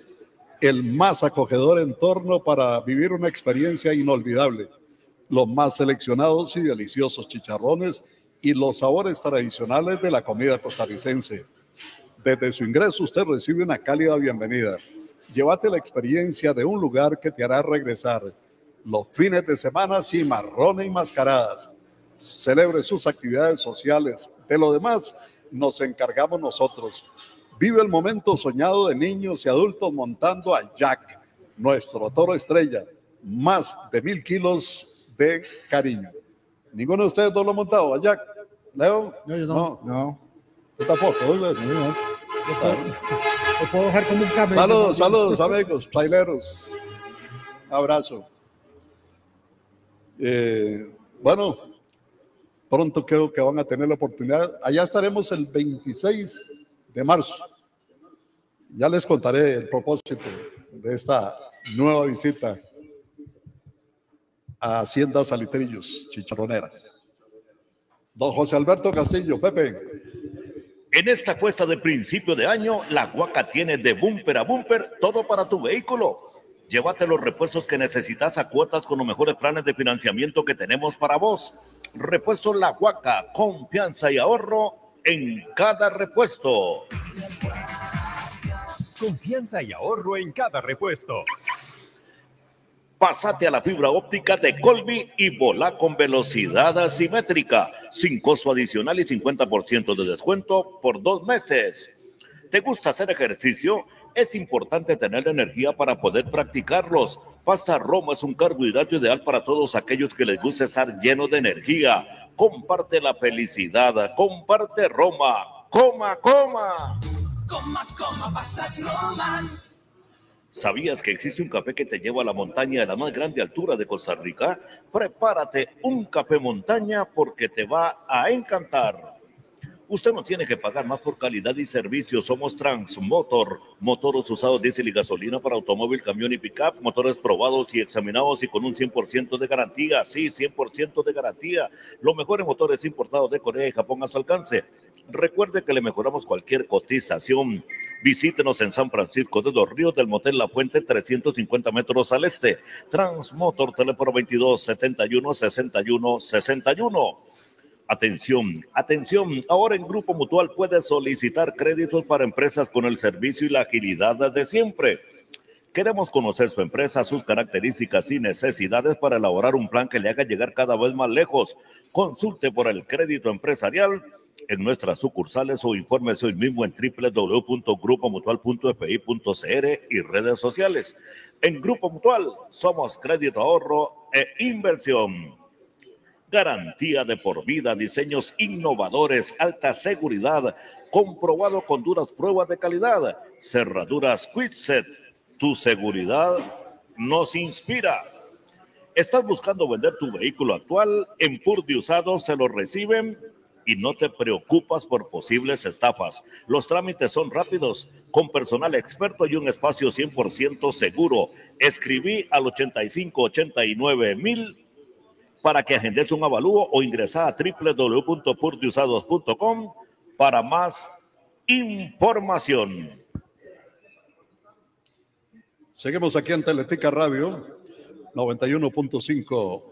el más acogedor entorno para vivir una experiencia inolvidable, los más seleccionados y deliciosos chicharrones y los sabores tradicionales de la comida costarricense. Desde su ingreso usted recibe una cálida bienvenida. Llévate la experiencia de un lugar que te hará regresar. Los fines de semana sin marrones y mascaradas. Celebre sus actividades sociales. De lo demás nos encargamos nosotros. Vive el momento soñado de niños y adultos montando a Jack, nuestro toro estrella. Más de mil kilos de cariño. ¿Ninguno de ustedes no lo ha montado a Jack? ¿Leo? No, yo no. No. Yo tampoco. ¿no? Lo puedo dejar como un cambio. Saludos, saludos, amigos, traileros. Abrazo. Eh, bueno, pronto creo que van a tener la oportunidad. Allá estaremos el 26 de marzo. Ya les contaré el propósito de esta nueva visita a Hacienda Salitrillos, Chicharronera. Don José Alberto Castillo, Pepe. En esta cuesta de principio de año, la Guaca tiene de bumper a bumper todo para tu vehículo. Llévate los repuestos que necesitas a cuotas con los mejores planes de financiamiento que tenemos para vos. Repuesto La Guaca, confianza y ahorro en cada repuesto. Confianza y ahorro en cada repuesto. Pásate a la fibra óptica de Colby y volá con velocidad asimétrica, sin costo adicional y 50% de descuento por dos meses. ¿Te gusta hacer ejercicio? Es importante tener energía para poder practicarlos. Pasta Roma es un carbohidrato ideal para todos aquellos que les gusta estar llenos de energía. Comparte la felicidad, comparte Roma. Coma, coma. Coma, coma, pastas Roman. ¿Sabías que existe un café que te lleva a la montaña de la más grande altura de Costa Rica? Prepárate un café montaña porque te va a encantar. Usted no tiene que pagar más por calidad y servicio. Somos Transmotor, motores usados diésel y gasolina para automóvil, camión y pickup, motores probados y examinados y con un 100% de garantía. Sí, 100% de garantía. Los mejores motores importados de Corea y Japón a su alcance. Recuerde que le mejoramos cualquier cotización. Visítenos en San Francisco de los Ríos del Motel La Fuente, 350 metros al este. Transmotor, teléfono 22 71 61 61. Atención, atención. Ahora en Grupo Mutual puedes solicitar créditos para empresas con el servicio y la agilidad de siempre. Queremos conocer su empresa, sus características y necesidades para elaborar un plan que le haga llegar cada vez más lejos. Consulte por el crédito empresarial en nuestras sucursales o infórmese hoy mismo en www.grupomutual.fi.cr y redes sociales. En Grupo Mutual somos crédito, ahorro e inversión. Garantía de por vida, diseños innovadores, alta seguridad, comprobado con duras pruebas de calidad. Cerraduras Quitset, tu seguridad nos inspira. ¿Estás buscando vender tu vehículo actual? En Purdy Usados se lo reciben y no te preocupas por posibles estafas. Los trámites son rápidos, con personal experto y un espacio 100% seguro. Escribí al 8589 mil para que agendes un avalúo o ingresa a www.purdiusados.com para más información. Seguimos aquí en Teletica Radio 91.5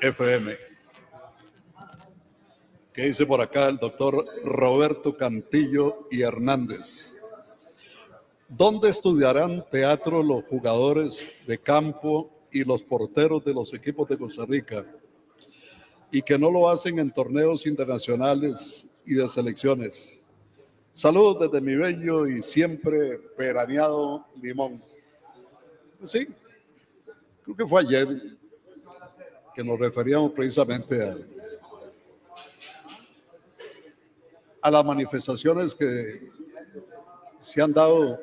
FM. ¿Qué dice por acá el doctor Roberto Cantillo y Hernández? ¿Dónde estudiarán teatro los jugadores de campo y los porteros de los equipos de Costa Rica? Y que no lo hacen en torneos internacionales y de selecciones. Saludos desde mi bello y siempre veraneado Limón. Sí, creo que fue ayer que nos referíamos precisamente a, a las manifestaciones que se han dado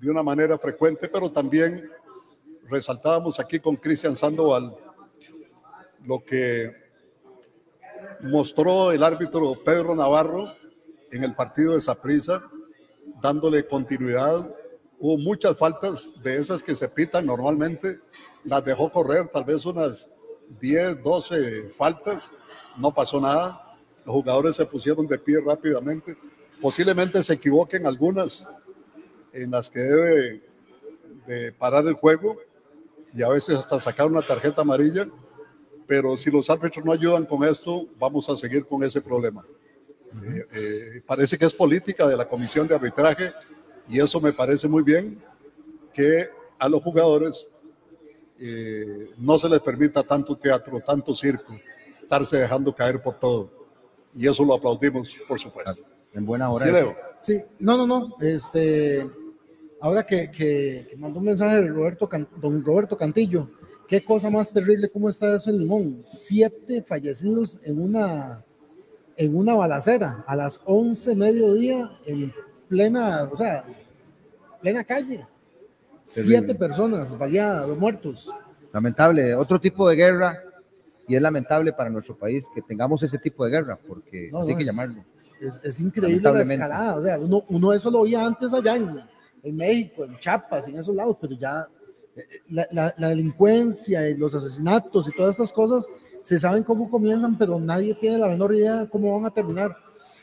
de una manera frecuente, pero también resaltábamos aquí con Cristian Sandoval lo que mostró el árbitro Pedro Navarro en el partido de Saprissa, dándole continuidad. Hubo muchas faltas de esas que se pitan normalmente, las dejó correr, tal vez unas 10, 12 faltas, no pasó nada. Los jugadores se pusieron de pie rápidamente. Posiblemente se equivoquen algunas en las que debe de parar el juego y a veces hasta sacar una tarjeta amarilla. Pero si los árbitros no ayudan con esto, vamos a seguir con ese problema. Eh, eh, parece que es política de la comisión de arbitraje y eso me parece muy bien que a los jugadores eh, no se les permita tanto teatro, tanto circo, estarse dejando caer por todo. Y eso lo aplaudimos, por supuesto. En buena hora. Sí, Leo. Sí, no, no, no. Este, ahora que, que, que mandó un mensaje de Roberto, Can- don Roberto Cantillo, qué cosa más terrible, cómo está eso en Limón. Siete fallecidos en una, en una balacera a las 11 mediodía en plena, o sea, plena calle. Terrible. Siete personas baleadas, muertos. Lamentable, otro tipo de guerra y es lamentable para nuestro país que tengamos ese tipo de guerra, porque No, así hay no, que es- llamarlo. Es, es increíble la escalada. O sea, uno, uno eso lo oía antes allá en, en México, en Chiapas, en esos lados, pero ya eh, la, la- la delincuencia y los asesinatos y todas estas cosas se saben cómo comienzan, pero nadie tiene la menor idea de cómo van a terminar.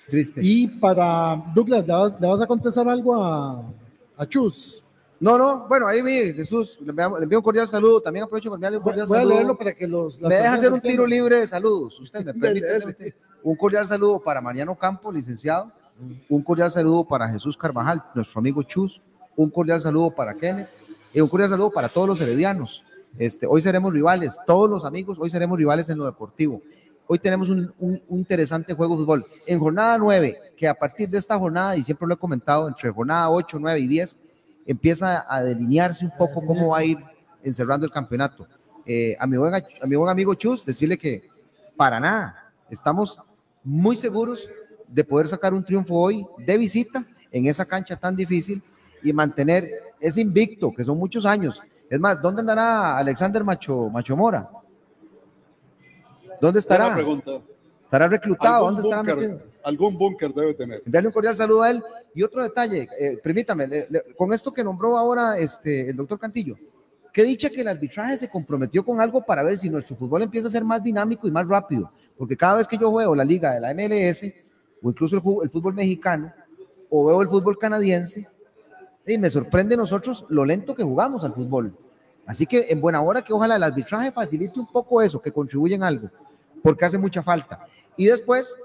Triste. Y para Douglas, ¿le vas, le vas a contestar algo a, a Chus? No, no, bueno, ahí vi, Jesús, le envío un cordial saludo, también aprovecho para enviarle un cordial Voy a saludo. leerlo para que los... Me deja hacer un tiro libre de saludos, usted me permite hacer un cordial saludo para Mariano Campos, licenciado, un cordial saludo para Jesús Carvajal, nuestro amigo Chus, un cordial saludo para Kenneth y un cordial saludo para todos los heredianos. Este, hoy seremos rivales, todos los amigos, hoy seremos rivales en lo deportivo. Hoy tenemos un, un- un interesante juego de fútbol. En jornada 9, que a partir de esta jornada, y siempre lo he comentado, entre jornada 8, 9 y 10, empieza a delinearse un poco cómo va a ir encerrando el campeonato. Eh, a, mi buen, a mi buen amigo Chus, decirle que para nada, estamos muy seguros de poder sacar un triunfo hoy de visita en esa cancha tan difícil y mantener ese invicto, que son muchos años. Es más, ¿dónde andará Alexander Macho, Macho Mora? ¿Dónde estará? ¿Estará reclutado? ¿Dónde estará metido? Algún búnker debe tener. Enviarle un cordial saludo a él. Y otro detalle, eh, permítame, le- le- con esto que nombró ahora este, el doctor Cantillo, qué dicha que el arbitraje se comprometió con algo para ver si nuestro fútbol empieza a ser más dinámico y más rápido. Porque cada vez que yo juego la liga de la MLS o incluso el, el fútbol mexicano o veo el fútbol canadiense, y me sorprende nosotros lo lento que jugamos al fútbol. Así que en buena hora que ojalá el arbitraje facilite un poco eso, que contribuya en algo, porque hace mucha falta. Y después,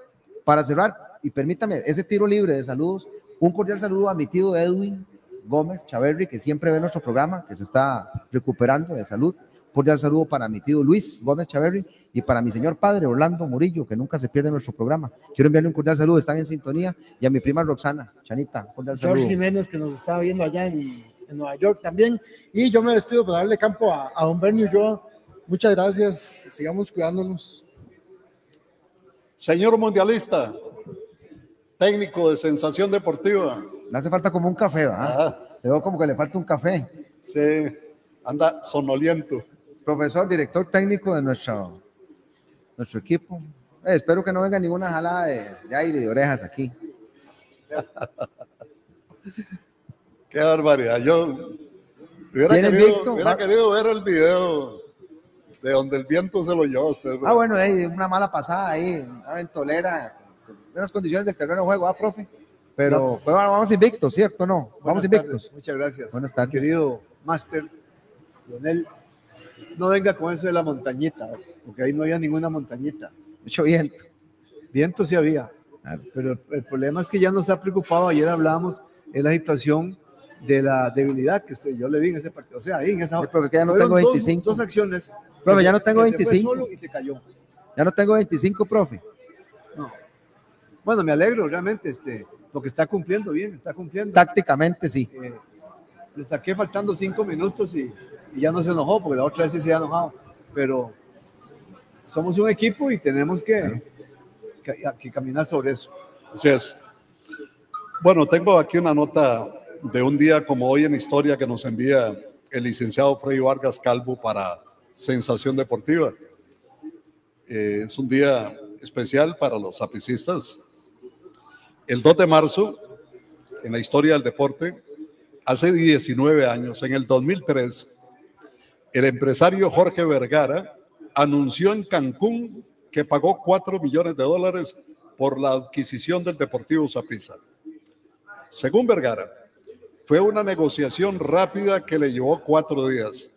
para cerrar, y permítame ese tiro libre de saludos, un cordial saludo a mi tío Edwin Gómez Chaverri, que siempre ve nuestro programa, que se está recuperando de salud. Cordial saludo para mi tío Luis Gómez Chaverri y para mi señor padre Orlando Murillo, que nunca se pierde nuestro programa. Quiero enviarle un cordial saludo, están en sintonía, y a mi prima Roxana, Chanita, cordial George saludo. Jiménez, que nos está viendo allá en, en Nueva York también. Y yo me despido para darle campo a, a don Bernie Ulloa. Muchas gracias. Sigamos cuidándonos. Señor mundialista, técnico de sensación deportiva. Le hace falta como un café, ¿verdad? Le veo como que le falta un café. Sí, anda sonoliento. Profesor, director técnico de nuestro, nuestro equipo. Eh, espero que no venga ninguna jalada de, de aire y de orejas aquí. Qué barbaridad. Yo hubiera, querido ver el video de donde el viento se lo llevó a usted. Ah, bueno, eh, una mala pasada ahí, una ventolera, unas condiciones del terreno de juego, ¿ah, profe? Pero, pero bueno, vamos invictos, ¿cierto? No, vamos Buenas invictos. tardes, Muchas gracias. Buenas tardes. Querido máster, Lionel, no venga con eso de la montañita, porque ahí no había ninguna montañita. Mucho viento. Viento sí había. Pero el problema es que ya nos ha preocupado, ayer hablábamos de la situación de la debilidad que usted, yo le vi en ese partido. O sea, ahí en esa. Sí, porque ya no tengo dos- 25. Dos, acciones. Profe, ya no tengo que se fue 25. solo y se cayó. Ya no tengo 25, profe. No. Bueno, me alegro realmente, este, porque está cumpliendo bien, está cumpliendo. Tácticamente sí. Eh, le saqué faltando cinco minutos y, y ya no se enojó, porque la otra vez sí se había enojado. Pero somos un equipo y tenemos que, que, que caminar sobre eso. Así es. Bueno, tengo aquí una nota de un día como hoy en historia que nos envía el licenciado Freddy Vargas Calvo para Sensación Deportiva. Eh, es un día especial para los apicistas. El 2 de marzo, en la historia del deporte, hace 19 años, en el 2003, el empresario Jorge Vergara anunció en Cancún que pagó 4 millones de dólares por la adquisición del Deportivo Saprissa. Según Vergara, fue una negociación rápida que le llevó cuatro días.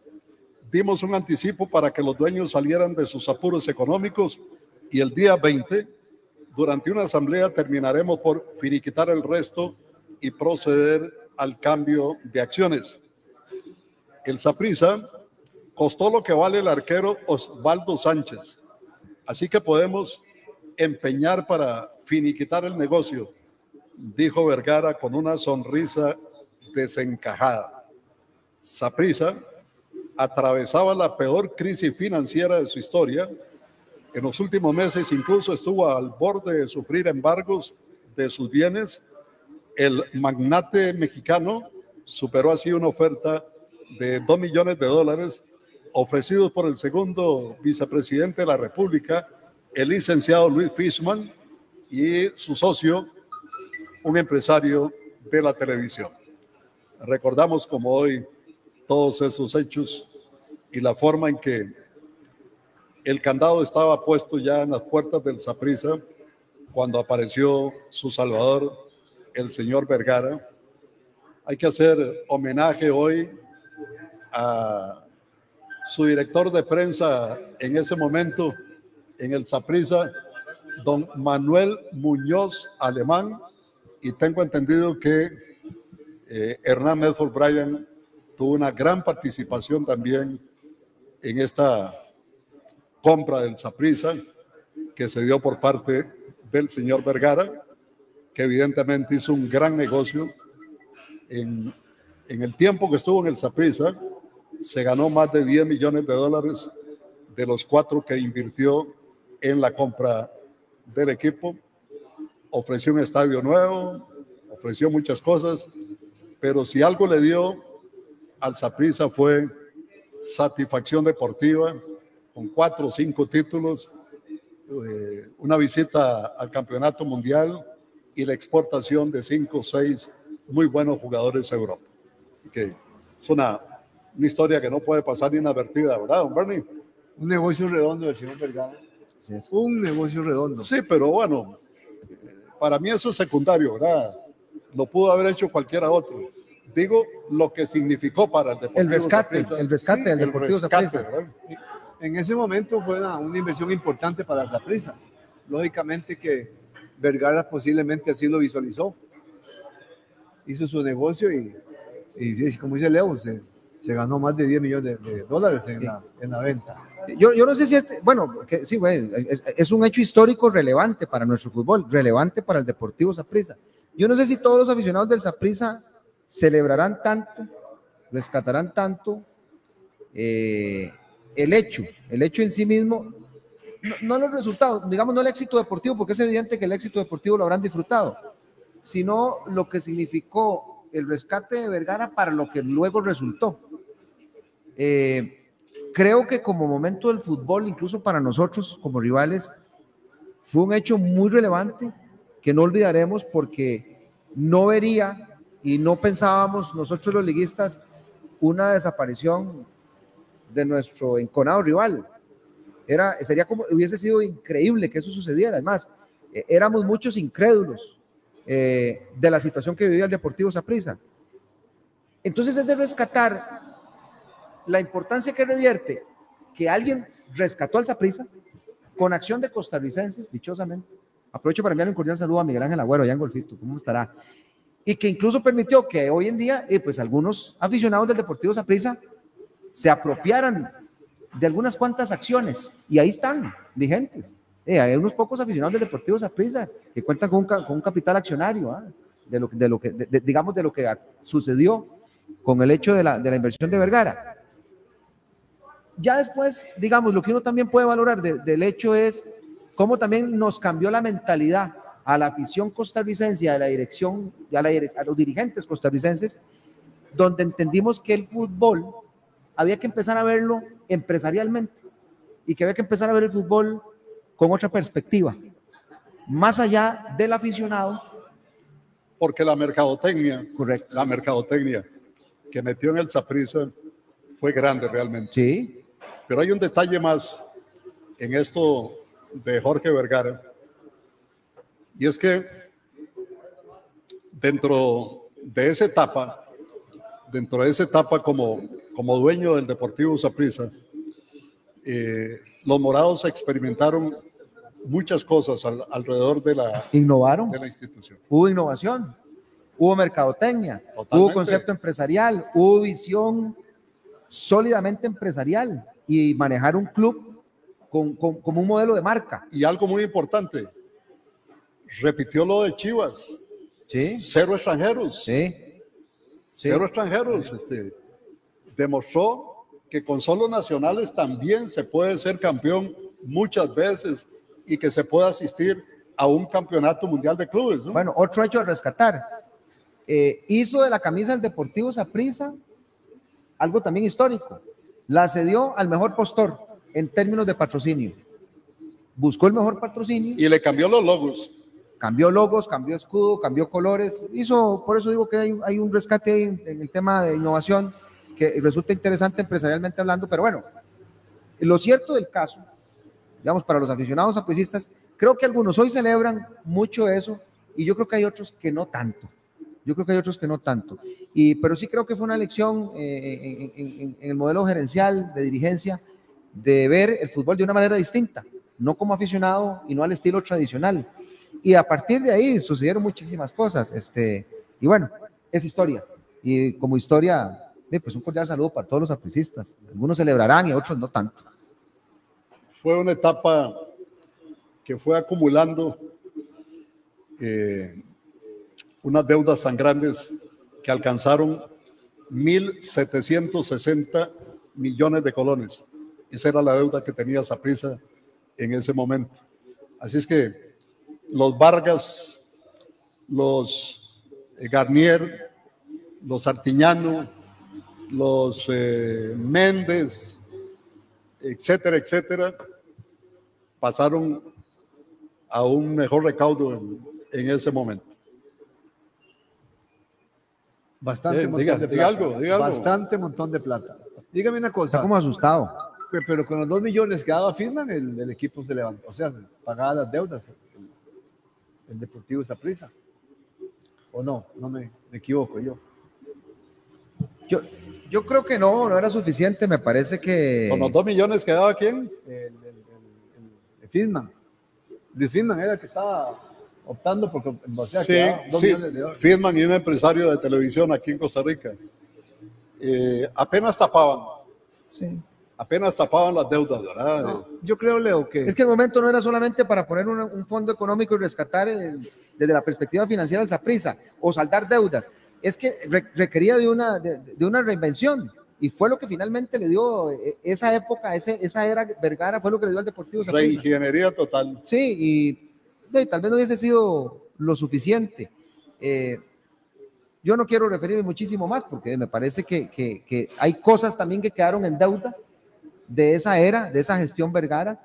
Dimos un anticipo para que los dueños salieran de sus apuros económicos y el día 20, durante una asamblea, terminaremos por finiquitar el resto y proceder al cambio de acciones. El Saprisa costó lo que vale el arquero Osvaldo Sánchez. Así que podemos empeñar para finiquitar el negocio, dijo Vergara con una sonrisa desencajada. Saprisa atravesaba la peor crisis financiera de su historia. En los últimos meses incluso estuvo al borde de sufrir embargos de sus bienes. El magnate mexicano superó así una oferta de 2 millones de dólares ofrecidos por el segundo vicepresidente de la República, el licenciado Luis Fishman, y su socio, un empresario de la televisión. Recordamos como hoy todos esos hechos y la forma en que el candado estaba puesto ya en las puertas del Saprisa cuando apareció su salvador, el señor Vergara. Hay que hacer homenaje hoy a su director de prensa en ese momento en el Saprisa, don Manuel Muñoz Alemán, y tengo entendido que eh, Hernán Medford Bryan tuvo una gran participación también en esta compra del Saprisa que se dio por parte del señor Vergara, que evidentemente hizo un gran negocio. En, en el tiempo que estuvo en el Saprisa, se ganó más de 10 millones de dólares de los cuatro que invirtió en la compra del equipo. Ofreció un estadio nuevo, ofreció muchas cosas, pero si algo le dio al Saprissa fue satisfacción deportiva con cuatro o cinco títulos, eh, una visita al campeonato mundial y la exportación de cinco o seis muy buenos jugadores a Europa. Que es una una historia que no puede pasar inadvertida, ¿verdad, don Bernie? Un negocio redondo del señor Vergara. Un negocio redondo. Sí, pero bueno, para mí eso es secundario, ¿verdad? Lo pudo haber hecho cualquiera otro. Digo lo que significó para el Deportivo El rescate, el rescate del Deportivo rescate, En ese momento fue una, inversión importante para la prisa. Lógicamente que Vergara posiblemente así lo visualizó. Hizo su negocio y, y como dice Leo, se, se ganó más de 10 millones de, dólares en, la, en, la, venta. Yo, yo no sé si, es, bueno, que, sí, bueno, es, es, un hecho histórico relevante para nuestro fútbol, relevante para el Deportivo Saprissa. Yo no sé si todos los aficionados del Saprissa celebrarán tanto, rescatarán tanto eh, el hecho, el hecho en sí mismo, no, los resultados, digamos, no el éxito deportivo, porque es evidente que el éxito deportivo lo habrán disfrutado, sino lo que significó el rescate de Vergara para lo que luego resultó. Eh, creo que como momento del fútbol, incluso para nosotros como rivales, fue un hecho muy relevante que no olvidaremos porque no vería y no pensábamos nosotros los liguistas una desaparición de nuestro enconado rival. Era, sería como, hubiese sido increíble que eso sucediera. Además, eh, éramos muchos incrédulos eh, de la situación que vivía el Deportivo Saprissa. Entonces es de rescatar la importancia que revierte que alguien rescató al Saprissa con acción de costarricenses, dichosamente. Aprovecho para enviar un cordial saludo a Miguel Ángel Agüero, allá en Golfito, ¿cómo estará? Y que incluso permitió que hoy en día, eh, pues algunos aficionados del Deportivo Saprissa se apropiaran de algunas cuantas acciones y ahí están, vigentes. Eh, hay unos pocos aficionados del Deportivo Saprissa que cuentan con un, con un capital accionario, ¿ah? de, lo, de lo que, digamos, de lo que sucedió con el hecho de la, de la inversión de Vergara ya después, digamos, lo que uno también puede valorar del hecho es cómo también nos cambió la mentalidad a la afición costarricense a la dirección, a, la a los dirigentes costarricenses, donde entendimos que el fútbol había que empezar a verlo empresarialmente y que había que empezar a ver el fútbol con otra perspectiva, más allá del aficionado. Porque la mercadotecnia, Correcto. la mercadotecnia que metió en el Saprissa fue grande realmente. Sí. Pero hay un detalle más en esto de Jorge Vergara, y es que dentro de esa etapa, dentro de esa etapa como, como dueño del Deportivo Saprissa, eh, los morados experimentaron muchas cosas al- alrededor de la, Innovaron. de la institución. Hubo innovación, hubo mercadotecnia, hubo Totalmente. concepto empresarial, hubo visión sólidamente empresarial y manejar un club con, con- como un modelo de marca. Y algo muy importante, repitió lo de Chivas. Sí. Cero extranjeros. Sí. Cero extranjeros. Este, demostró que con solo nacionales también se puede ser campeón muchas veces y que se puede asistir a un campeonato mundial de clubes. ¿no? Bueno, otro hecho a rescatar. Eh, hizo de la camisa del Deportivo Saprissa algo también histórico. La cedió al mejor postor en términos de patrocinio. Buscó el mejor patrocinio. Y le cambió los logos. Cambió logos, cambió escudo, cambió colores. Hizo, por eso digo que hay, hay un rescate en, en el tema de innovación que resulta interesante empresarialmente hablando, pero bueno, lo cierto del caso, digamos, para los aficionados apuestistas, creo que algunos hoy celebran mucho eso y yo creo que hay otros que no tanto. Yo creo que hay otros que no tanto. Y, pero sí creo que fue una lección eh, en, en- en el modelo gerencial de dirigencia de ver el fútbol de una manera distinta, no como aficionado y no al estilo tradicional. Y a partir de ahí sucedieron muchísimas cosas. Este, y bueno, es historia. Y como historia, eh, pues un cordial saludo para todos los aficionistas. Algunos celebrarán y otros no tanto. Fue una etapa que fue acumulando eh, unas deudas tan grandes que alcanzaron 1.760 millones de colones. Esa era la deuda que tenía Saprissa en ese momento. Así es que los Vargas, los eh, Garnier, los Artiñano, los eh, Méndez, etcétera, etcétera, pasaron a un mejor recaudo en, en ese momento. Bastante Eh, montón diga- de diga plata. algo, diga algo. Bastante montón de plata. Dígame una cosa. Está como asustado. Pe- Pero con los dos millones que daba firman, el, el equipo se levantó. O sea, pagaba las deudas. El, el Deportivo Saprissa. ¿O no? No me, me equivoco yo. Yo, yo creo que no, no era suficiente. Me parece que. ¿Con los dos millones que daba quién? El, el, el, el Fisman. Luis Fisman era el que estaba optando por. O sea, Sí, dos sí, millones de dólares. Friedman y un empresario de televisión aquí en Costa Rica. Eh, apenas tapaban, Sí. Apenas tapaban las deudas, ¿verdad? Yo creo, Leo, que. Es que el momento no era solamente para poner una- un fondo económico y rescatar el- desde la perspectiva financiera el Saprissa o saldar deudas. Es que re- requería de una, de, de una reinvención. Y fue lo que finalmente le dio eh, esa época, ese, esa era Vergara, fue lo que le dio al Deportivo Saprissa. Reingeniería total. Sí, y eh, tal vez no hubiese sido lo suficiente. Eh, yo no quiero referirme muchísimo más porque me parece que, que- que hay cosas también que quedaron en deuda de esa era, de esa gestión Vergara,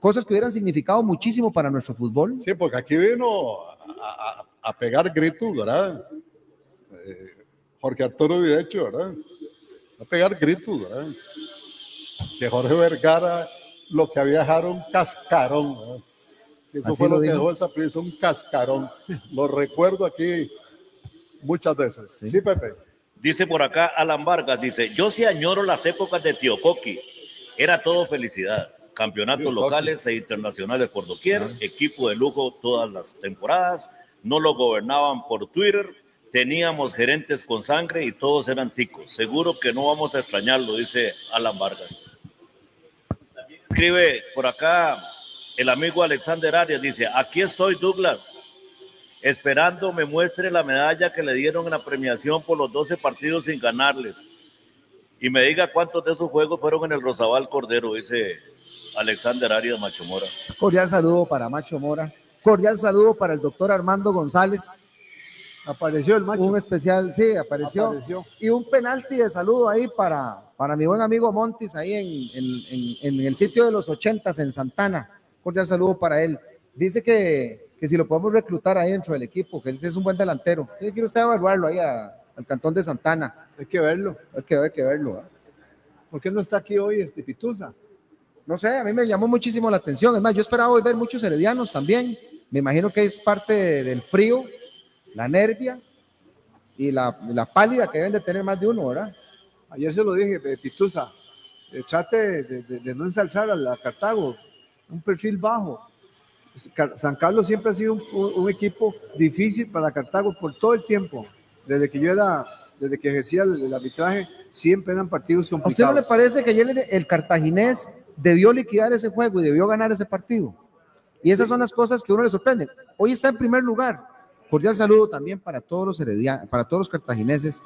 cosas que hubieran significado muchísimo para nuestro fútbol. Sí, porque aquí vino a, a- a pegar gritos, ¿verdad? Eh, Jorge Arturo Videcho, ¿verdad? A pegar gritos, ¿verdad? Que Jorge Vergara lo que había dejado un cascarón, ¿verdad? Que Eso Así fue lo, lo que dejó el Saprissa, un cascarón. Lo recuerdo aquí muchas veces. Sí, Pepe. Dice por acá Alan Vargas, dice, yo sí añoro las épocas de Tío Coqui. Era todo felicidad. Campeonatos locales e internacionales por doquier, equipo de lujo todas las temporadas, no lo gobernaban por Twitter, teníamos gerentes con sangre y todos eran ticos. Seguro que no vamos a extrañarlo, dice Alan Vargas. También escribe por acá el amigo Alexander Arias, dice, aquí estoy Douglas, esperando me muestre la medalla que le dieron en la premiación por los 12 partidos sin ganarles. Y me diga cuántos de esos juegos fueron en el Rosabal Cordero, dice Alexander Arias Machomora. Cordial saludo para Macho Mora. Cordial saludo para el doctor Armando González. Apareció el macho. Un especial, sí, apareció. Apareció. Y un penalti de saludo ahí para, para mi buen amigo Montis, ahí en, en- en- en el sitio de los ochentas en Santana. Cordial saludo para él. Dice que, que si lo podemos reclutar ahí dentro del equipo, que él es un buen delantero. ¿Qué quiere usted evaluarlo ahí a- al cantón de Santana? Hay que verlo. Hay que, hay que verlo. ¿ah? ¿Por qué no está aquí hoy este Pituza? No sé, a mí me llamó muchísimo la atención. Es más, yo esperaba hoy ver muchos heredianos también. Me imagino que es parte de- del frío, la nervia y la, la pálida que deben de tener más de uno, ¿verdad? Ayer se lo dije, eh, Pituza, eh, trate de, de- de no ensalzar a la Cartago, un perfil bajo. San Carlos siempre ha sido un, un- un equipo difícil para Cartago por todo el tiempo. Desde que yo era, desde que ejercía el, el arbitraje, siempre eran partidos ¿A usted no le complicados. parece que ayer el, el cartaginés debió liquidar ese juego y debió ganar ese partido? Y esas son las cosas que a uno le sorprenden. Hoy está en primer lugar. Cordial saludo también para todos los heredianos, para todos los cartagineses.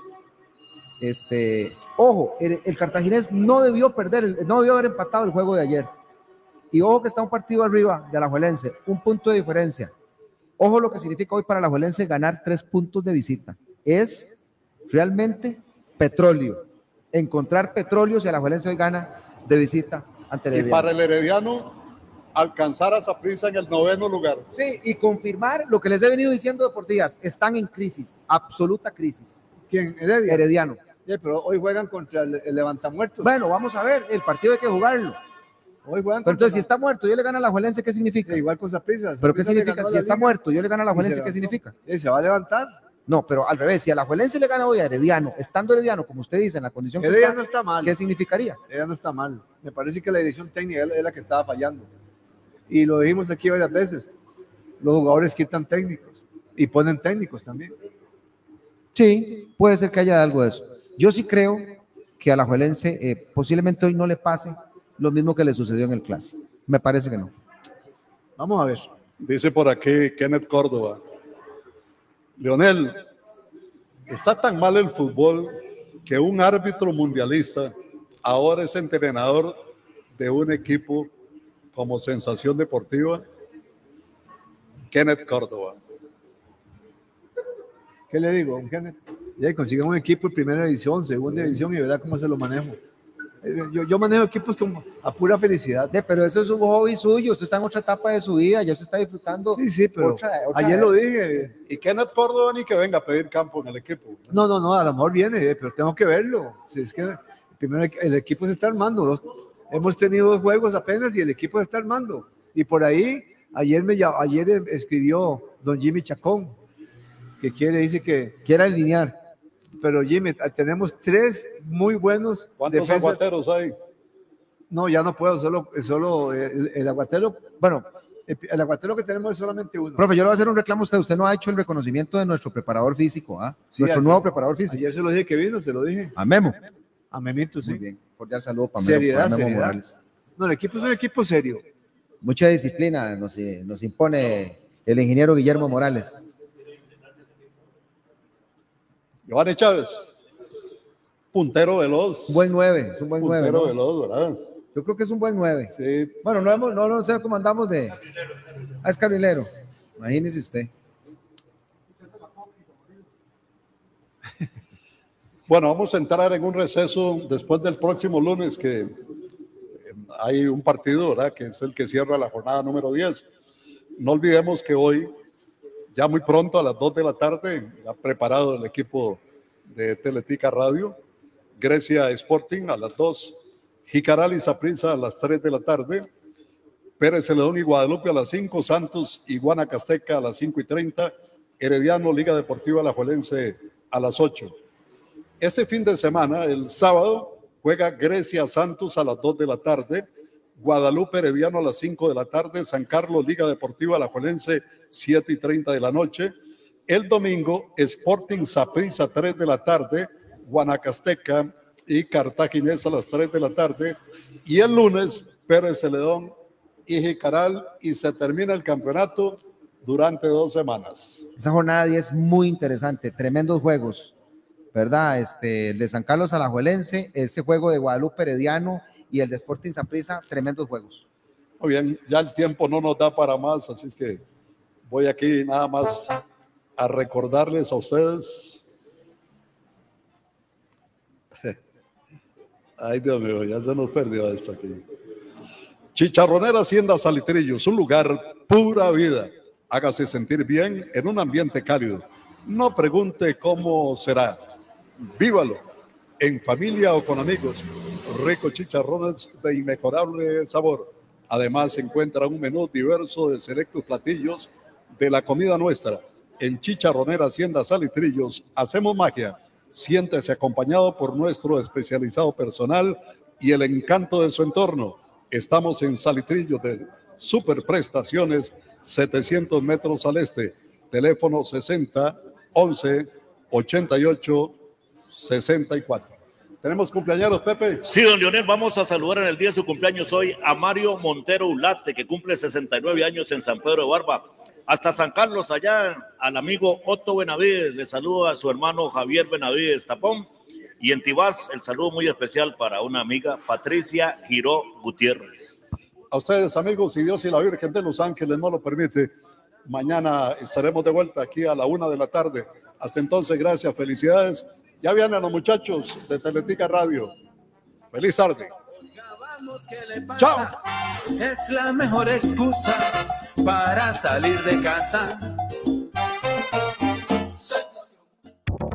Este, ojo, el, el cartaginés no debió perder, no debió haber empatado el juego de ayer. Y ojo que está un partido arriba de Alajuelense, un punto de diferencia. Ojo lo que significa hoy para Alajuelense ganar tres puntos de visita. Es realmente petróleo. Encontrar petróleo si Alajuelense hoy gana de visita ante el Y Herediano. para el Herediano, alcanzar a Saprissa en el noveno lugar. Sí, y confirmar lo que les he venido diciendo de por días. Están en crisis, absoluta crisis. ¿Quién? Heredia. Herediano. Pero hoy juegan contra el, el Levantamuertos. Bueno, vamos a ver, el partido hay que jugarlo. Hoy juegan Pero contra entonces, si está muerto, yo le gano a la Juelense, ¿qué significa? igual con Saprissa. ¿Pero qué significa? Si está muerto, yo le gano a la y Juelense, se ¿qué significa? Eh, se va a levantar. No, pero al revés, si a la Juelense le gana hoy a Herediano, estando Herediano, como usted dice, en la condición que Heredia está, no está mal. ¿qué significaría? Ella no está mal. Me parece que la edición técnica es la que estaba fallando. Y lo dijimos aquí varias veces. Los jugadores quitan técnicos y ponen técnicos también. Sí, puede ser que haya algo de eso. Yo sí creo que a la Juelense eh, posiblemente hoy no le pase lo mismo que le sucedió en el Clásico. Me parece que no. Vamos a ver. Dice por aquí Kenneth Córdoba. Leonel, está tan mal el fútbol que un árbitro mundialista ahora es entrenador de un equipo como sensación deportiva. Kenneth Córdoba. ¿Qué le digo, Kenneth? Ya consigan un equipo de primera división, segunda división y verá cómo se lo manejo. Yo, yo manejo equipos como a pura felicidad. pero eso es un hobby suyo, usted está en otra etapa de su vida, ya se está disfrutando. Sí, sí, pero otra- otra- ayer lo dije. Y Kenneth Córdoba ni que venga a pedir campo en el equipo. No, no, no, a lo mejor viene, eh, pero tengo que verlo. Si es que primero el- equipo se está armando. dos- hemos tenido dos juegos apenas y el equipo se está armando. Y por ahí, ayer, me, ayer eh, escribió don Jimmy Chacón, que quiere, dice que... Quiere alinear. Pero Jimmy, tenemos tres muy buenos ¿Cuántos defensas. aguateros hay? No, ya no puedo, solo, solo eh, el, el aguatero. Bueno, el, el aguatero que tenemos es solamente uno. Profe, yo le voy a hacer un reclamo a usted. Usted no ha hecho el reconocimiento de nuestro preparador físico, ¿ah? Sí, nuestro ayer- nuevo preparador físico. Ayer se lo dije que vino, se lo dije. A Memo. A Memito, sí. Muy bien. Cordial saludo para Memo, Seriedad, para Memo seriedad. Morales. No, el equipo es un equipo serio. Mucha disciplina nos, eh, nos impone el ingeniero Guillermo Morales. Giovanni Chávez. Puntero veloz. Buen 9, es un buen 9. Puntero veloz, ¿verdad? Yo creo que es un buen 9. Sí. Bueno, no, hemos, no, no sé cómo andamos de. Ah, es carrilero. Imagínese usted. Bueno, vamos a entrar en un receso después del próximo lunes que eh, hay un partido, ¿verdad? Que es el que cierra la jornada número 10. No olvidemos que hoy, ya muy pronto a las 2 de la tarde, ha preparado el equipo de Teletica Radio, Grecia Sporting a las 2, Jicaral y Saprissa a las 3 de la tarde, Pérez Celedón y Guadalupe a las 5, Santos y Guanacasteca a las 5 y 30, Herediano Liga Deportiva Alajuelense a las 8. Este fin de semana, el sábado, juega Grecia Santos a las 2 de la tarde, Guadalupe Herediano a las 5 de la tarde, San Carlos Liga Deportiva Alajuelense 7 y 30 de la noche. El domingo, Sporting Saprissa 3 de la tarde, Guanacasteca y Cartaginés a las 3 de la tarde. Y el lunes, Pérez Celedón y Jicaral y se termina el campeonato durante dos semanas. Esa jornada 10 es muy interesante, tremendos juegos, ¿verdad? Este, el de San Carlos Alajuelense, ese juego de Guadalupe Herediano y el de Sporting Saprissa, tremendos juegos. Muy bien, ya el tiempo no nos da para más, así es que Voy aquí nada más a recordarles a ustedes. Ay, Dios mío, ya se nos perdió esto aquí. Chicharronera Hacienda Salitrillos, un lugar pura vida. Hágase sentir bien en un ambiente cálido. No pregunte cómo será. Vívalo en familia o con amigos. Rico chicharrones de inmejorable sabor. Además, se encuentra un menú diverso de selectos platillos de la comida nuestra. En Chicharronera Hacienda Salitrillos hacemos magia. Siéntese acompañado por nuestro especializado personal y el encanto de su entorno. Estamos en Salitrillos de Superprestaciones, 700 metros al este. Teléfono 60 11 88 64. ¿Tenemos cumpleaños, Pepe? Sí, don Leonel, vamos a saludar en el día de su cumpleaños hoy a Mario Montero Ulate, que cumple 69 años en San Pedro de Barba. Hasta San Carlos, allá, al amigo Otto Benavides, le saludo a su hermano Javier Benavides Tapón. Y en Tibás, el saludo muy especial para una amiga, Patricia Giró Gutiérrez. A ustedes, amigos, si Dios y la Virgen de los Ángeles no lo permite, mañana estaremos de vuelta aquí a la una de la tarde. Hasta entonces, gracias, felicidades. Ya vienen los muchachos de Teletica Radio. Feliz tarde. Chao. Es la mejor excusa para salir de casa.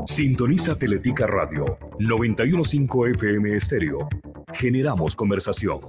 Sintoniza Teletica Radio 915 FM Estéreo. Generamos conversación.